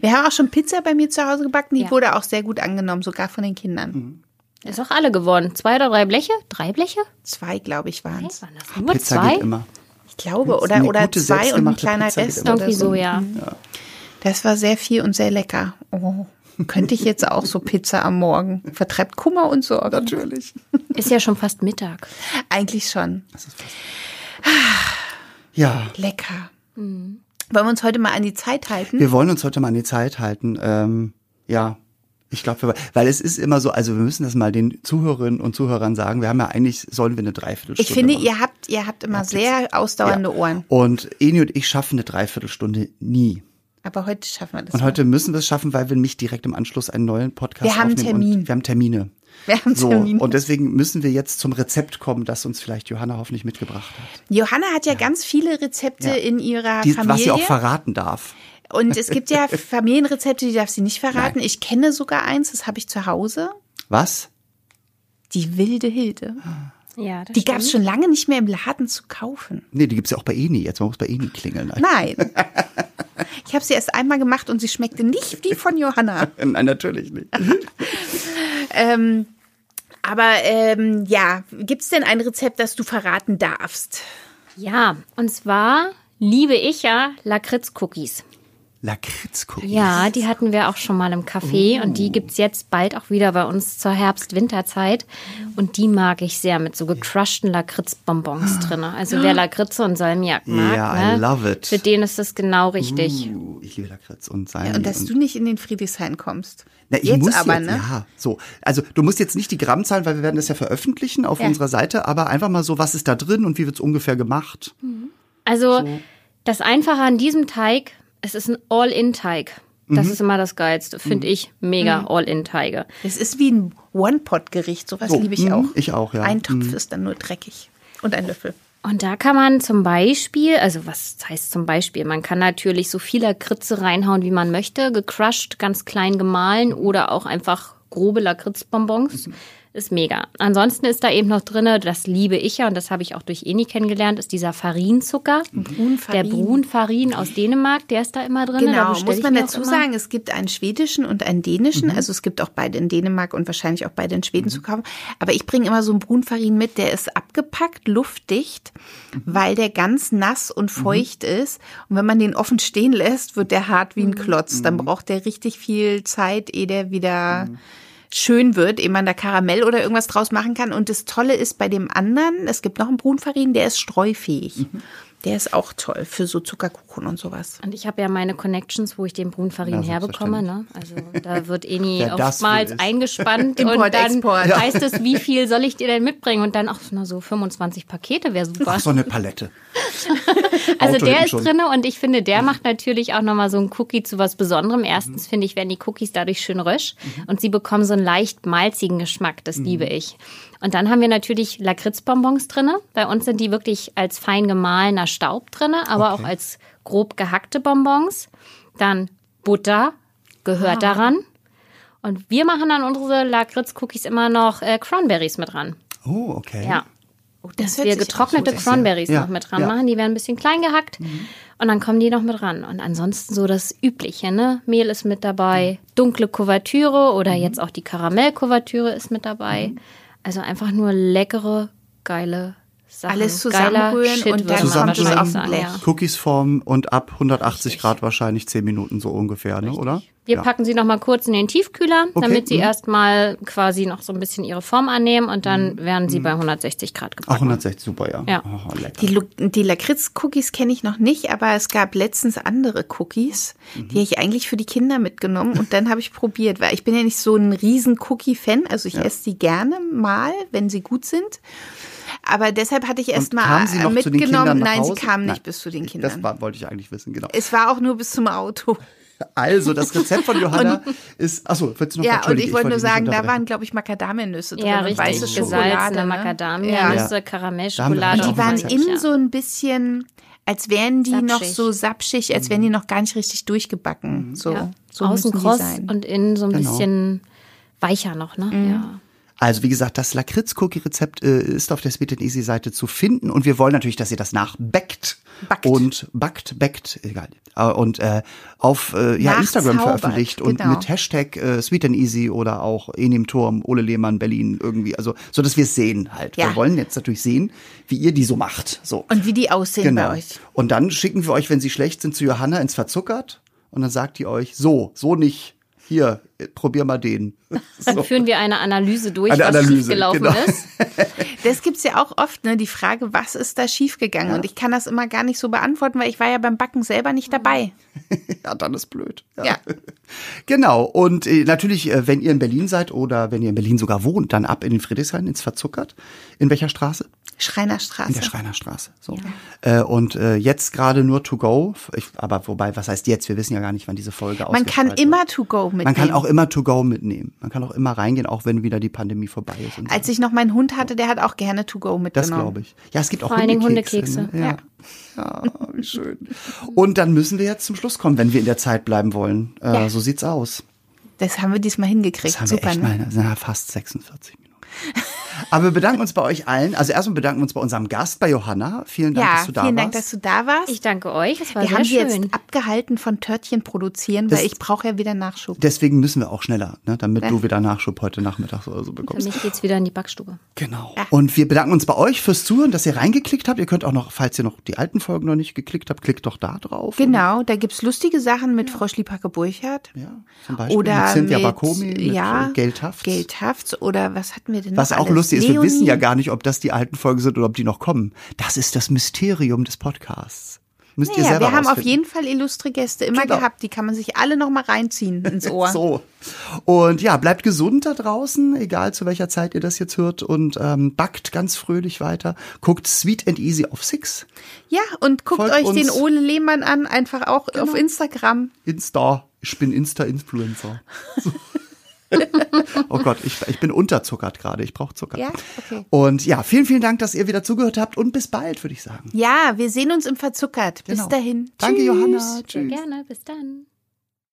Wir haben auch schon Pizza bei mir zu Hause gebacken, die Ja. wurde auch sehr gut angenommen, sogar von den Kindern. Ist auch alle geworden. Zwei oder drei Bleche? Drei Bleche? Zwei, glaube ich, waren es. Waren das nur Pizza zwei? geht immer. Ich glaube, oder, oder zwei und ein kleiner Rest. Irgendwie so, so. ja. Das war sehr viel und sehr lecker. Oh, könnte ich jetzt auch so Pizza am Morgen? Vertreibt Kummer und Sorgen. Natürlich. Ist ja schon fast Mittag. Eigentlich schon. Ja, Lecker. Mhm. Wollen wir uns heute mal an die Zeit halten? wir wollen uns heute mal an die Zeit halten. Ähm, ja, ich glaube, weil es ist immer so, also wir müssen das mal den Zuhörerinnen und Zuhörern sagen. Wir haben ja eigentlich, sollen wir eine Dreiviertelstunde Ich finde, machen. ihr habt, ihr habt immer sehr ausdauernde Ja. Ohren. Und Eni und ich schaffen eine Dreiviertelstunde nie. Aber heute schaffen wir das. Und mal. heute müssen wir es schaffen, weil wir nicht direkt im Anschluss einen neuen Podcast Wir haben aufnehmen. Termin. Und wir haben Termine. Wir haben So, Termine. und deswegen müssen wir jetzt zum Rezept kommen, das uns vielleicht Johanna hoffentlich mitgebracht hat. Johanna hat ja, ganz viele Rezepte Ja. in ihrer Die, Familie. was sie auch verraten darf. Und es gibt ja Familienrezepte, die darf sie nicht verraten. Nein. Ich kenne sogar eins, das habe ich zu Hause. Was? Die wilde Hilde. Ja, das Die gab es schon lange nicht mehr im Laden zu kaufen. Nee, die gibt's ja auch bei Eni. Jetzt man muss bei Eni klingeln. Nein. Ich habe sie erst einmal gemacht und sie schmeckte nicht wie von Johanna. Nein, natürlich nicht. Ähm, aber ähm, ja, gibt es denn ein Rezept, das du verraten darfst? Ja, und zwar liebe ich ja Lakritz-Cookies. Lakritz-Cookies. Ja, die hatten wir auch schon mal im Café und Oh. die gibt's jetzt bald auch wieder bei uns zur Herbst-Winterzeit. Und die mag ich sehr mit so gecrushten Lakritzbonbons drin. Also wer Lakritze und Salmiak mag, Ja, ne, I love it. für den ist das genau richtig. Uh, ich liebe Lakritz und Salmi. Und dass und du nicht in den Friedrichshain kommst. Na, ich jetzt muss aber, jetzt, ne? ja, so. Also du musst jetzt nicht die Grammzahlen, weil wir werden das ja veröffentlichen auf Ja. unserer Seite, aber einfach mal so, was ist da drin und wie wird's ungefähr gemacht? Also das Einfache an diesem Teig, es ist ein All-In-Teig. Das Mhm. ist immer das Geilste, finde ich. Mega All-In-Teige. Es ist wie ein One-Pot-Gericht. Sowas So, liebe ich mhm, auch. ich auch, ja. Ein Topf ist dann nur dreckig. Und ein Löffel. Und da kann man zum Beispiel, also was heißt zum Beispiel, man kann natürlich so viel Lakritze reinhauen, wie man möchte, gecrushed, ganz klein gemahlen oder auch einfach grobe Lakritzbonbons. Ist mega. Ansonsten ist da eben noch drinne, das liebe ich ja und das habe ich auch durch Eni kennengelernt, ist dieser Farinzucker. Brunfarin. Der Brunfarin aus Dänemark, der ist da immer drin. Genau, muss man dazu sagen, es gibt einen schwedischen und einen dänischen. Also es gibt auch beide in Dänemark und wahrscheinlich auch beide in Schweden zu kaufen. Aber ich bringe immer so einen Brunfarin mit, der ist abgepackt, luftdicht, weil der ganz nass und feucht ist. Und wenn man den offen stehen lässt, wird der hart wie ein Klotz. Dann braucht der richtig viel Zeit, ehe der wieder schön wird, ehe man da Karamell oder irgendwas draus machen kann. Und das Tolle ist bei dem anderen, es gibt noch einen Brunfarin, der ist streufähig. Der ist auch toll für so Zuckerkuchen und sowas. Und ich habe ja meine Connections, wo ich den Brunfarin Ja, herbekomme. Ne? Also da wird Eni das oftmals eingespannt Import, und dann Export. heißt es, wie viel soll ich dir denn mitbringen? Und dann, ach, na so 25 Pakete wäre super. Ach, so eine Palette. Also Auto der ist drinne und ich finde, der macht natürlich auch nochmal so ein Cookie zu was Besonderem. Erstens finde ich, werden die Cookies dadurch schön rösch und sie bekommen so einen leicht malzigen Geschmack. Das liebe ich. Und dann haben wir natürlich Lakritzbonbons drinne. Bei uns sind die wirklich als fein gemahlener Staub drinne, aber auch als grob gehackte Bonbons. Dann Butter gehört daran. Und wir machen an unsere Lakritz-Cookies immer noch äh, Cranberries mit dran. Oh, okay. Ja. das Dass wir getrocknete. Cranberries Ja, noch mit dran ja. machen. Die werden ein bisschen klein gehackt. Und dann kommen die noch mit ran. Und ansonsten so das Übliche, ne? Mehl ist mit dabei, dunkle Kuvertüre oder Mhm. jetzt auch die Karamellkuvertüre ist mit dabei. Also einfach nur leckere, geile Sachen. Alles Geiler zusammenrühren und dann kommt es auf den Blech. Cookies formen und ab 180 Grad wahrscheinlich 10 Minuten so ungefähr, ne, oder? Wir Ja. packen sie noch mal kurz in den Tiefkühler, Okay, damit sie mhm. erstmal quasi noch so ein bisschen ihre Form annehmen und dann werden sie bei 160 Grad Ach, gebacken. 160, super, ja. Ja. Oh, lecker. Die, die Lakritz-Cookies kenne ich noch nicht, aber es gab letztens andere Cookies, die habe ich eigentlich für die Kinder mitgenommen und dann habe ich probiert, weil ich bin ja nicht so ein riesen Cookie-Fan, also ich esse die gerne mal, wenn sie gut sind. Aber deshalb hatte ich erst mal Sie zu den mitgenommen. Nein, sie kamen nicht Nein. bis zu den Das Kindern. war, wollte ich eigentlich wissen, genau. es war auch nur bis zum Auto. Also, das Rezept von Johanna ist, achso, willst du noch Ja, und Entschuldige, ich wollte nur sagen, da waren, glaube ich, Macadamianüsse drin Ja, und richtig. weiße Schokolade. Gesalzene ne? Macadamia-Nüsse, Ja. Karamellschokolade. Und die waren innen so ein bisschen, als wären die noch Sapschig. so sapschig, als wären die noch gar nicht richtig durchgebacken. So, Ja. so Außen kross und innen so ein Genau. bisschen weicher noch, ne? Ja. Also wie gesagt, das Lakritz-Cookie-Rezept äh, ist auf der Sweet and Easy Seite zu finden und wir wollen natürlich, dass ihr das nachbackt Backt. und backt, backt, egal, äh, und äh, auf äh, ja, Instagram veröffentlicht und genau. mit Hashtag äh, Sweet and Easy oder auch Enim Turm, Ole Lehmann, Berlin irgendwie, also so, dass wir es sehen halt. Ja. Wir wollen jetzt natürlich sehen, wie ihr die so macht. So. Und wie die aussehen Genau. bei euch. Und dann schicken wir euch, wenn sie schlecht sind, zu Johanna ins Verzuckert und dann sagt die euch, so, so nicht. Hier, probier mal den. Dann führen wir eine Analyse durch, Eine was Analyse, schiefgelaufen genau. ist. Das gibt's ja auch oft, ne? Die Frage, was ist da schiefgegangen? Und ich kann das immer gar nicht so beantworten, weil ich war ja beim Backen selber nicht dabei. Ja, dann ist blöd. Ja. Genau. Und äh, natürlich, äh, wenn ihr in Berlin seid oder wenn ihr in Berlin sogar wohnt, dann ab in den Friedrichshain ins Verzuckert. In welcher Straße? Schreinerstraße. In der Schreinerstraße. So. Äh, und äh, jetzt gerade nur to go. Ich, aber wobei, was heißt jetzt? Wir wissen ja gar nicht, wann diese Folge Man kann immer wird. to go mitnehmen. Man kann auch immer to go mitnehmen. Man kann auch immer reingehen, auch wenn wieder die Pandemie vorbei ist. Und so. Als ich noch meinen Hund hatte, der hat auch gerne to go mitgenommen. Das glaube ich. Ja, es gibt auch Vor allen Dingen Hundekekse. Hundekekse. Ne? Ja. ja, wie schön. Und dann müssen wir jetzt zum Schluss kommen, wenn wir in der Zeit bleiben wollen. Äh, Ja. So sieht's aus. Das haben wir diesmal hingekriegt. Das haben Super, wir echt ne? mal, das sind ja fast 46 Minuten. Aber wir bedanken uns bei euch allen. Also erstmal bedanken wir uns bei unserem Gast, bei Johanna. Vielen Dank, Ja, dass du da vielen warst. Dank, dass du da warst. Ich danke euch, es war wir sehr haben sie schön. jetzt abgehalten von Törtchen produzieren, Das- weil ich brauche ja wieder Nachschub. Deswegen müssen wir auch schneller, ne, damit Ja. du wieder Nachschub heute Nachmittag oder so Für bekommst. mich geht's wieder in die Backstube. Genau. Und wir bedanken uns bei euch fürs Zuhören, dass ihr reingeklickt habt. Ihr könnt auch noch, falls ihr noch die alten Folgen noch nicht geklickt habt, klickt doch da drauf. Genau, da gibt's lustige Sachen mit Frau Schliephacke-Burchardt. Ja, zum Beispiel Oder mit Cynthia mit, Bakomi, mit ja, äh, Geldhaft. Geldhaft. Oder was hatten wir denn Was noch auch alles? Lustig ist, wir wissen ja gar nicht, ob das die alten Folgen sind oder ob die noch kommen. Das ist das Mysterium des Podcasts. Müsst ihr Naja, selber wir haben auf rausfinden. jeden Fall illustre Gäste immer Genau. gehabt. Die kann man sich alle noch mal reinziehen ins Ohr. So. Und ja, bleibt gesund da draußen, egal zu welcher Zeit ihr das jetzt hört und ähm, backt ganz fröhlich weiter. Guckt Sweet and Easy auf Six, Ja, und guckt Folgt euch uns. den Ole Lehmann an, einfach auch auf Instagram. Insta. Ich bin Insta-Influencer. So. oh Gott, ich, ich bin unterzuckert gerade. Ich brauche Zucker. Ja, okay. Und ja, vielen, vielen Dank, dass ihr wieder zugehört habt und bis bald, würde ich sagen. Ja, wir sehen uns im Verzuckert. Bis Genau. dahin. Danke, Tschüss. Johanna. Sehr Tschüss. gerne, bis dann.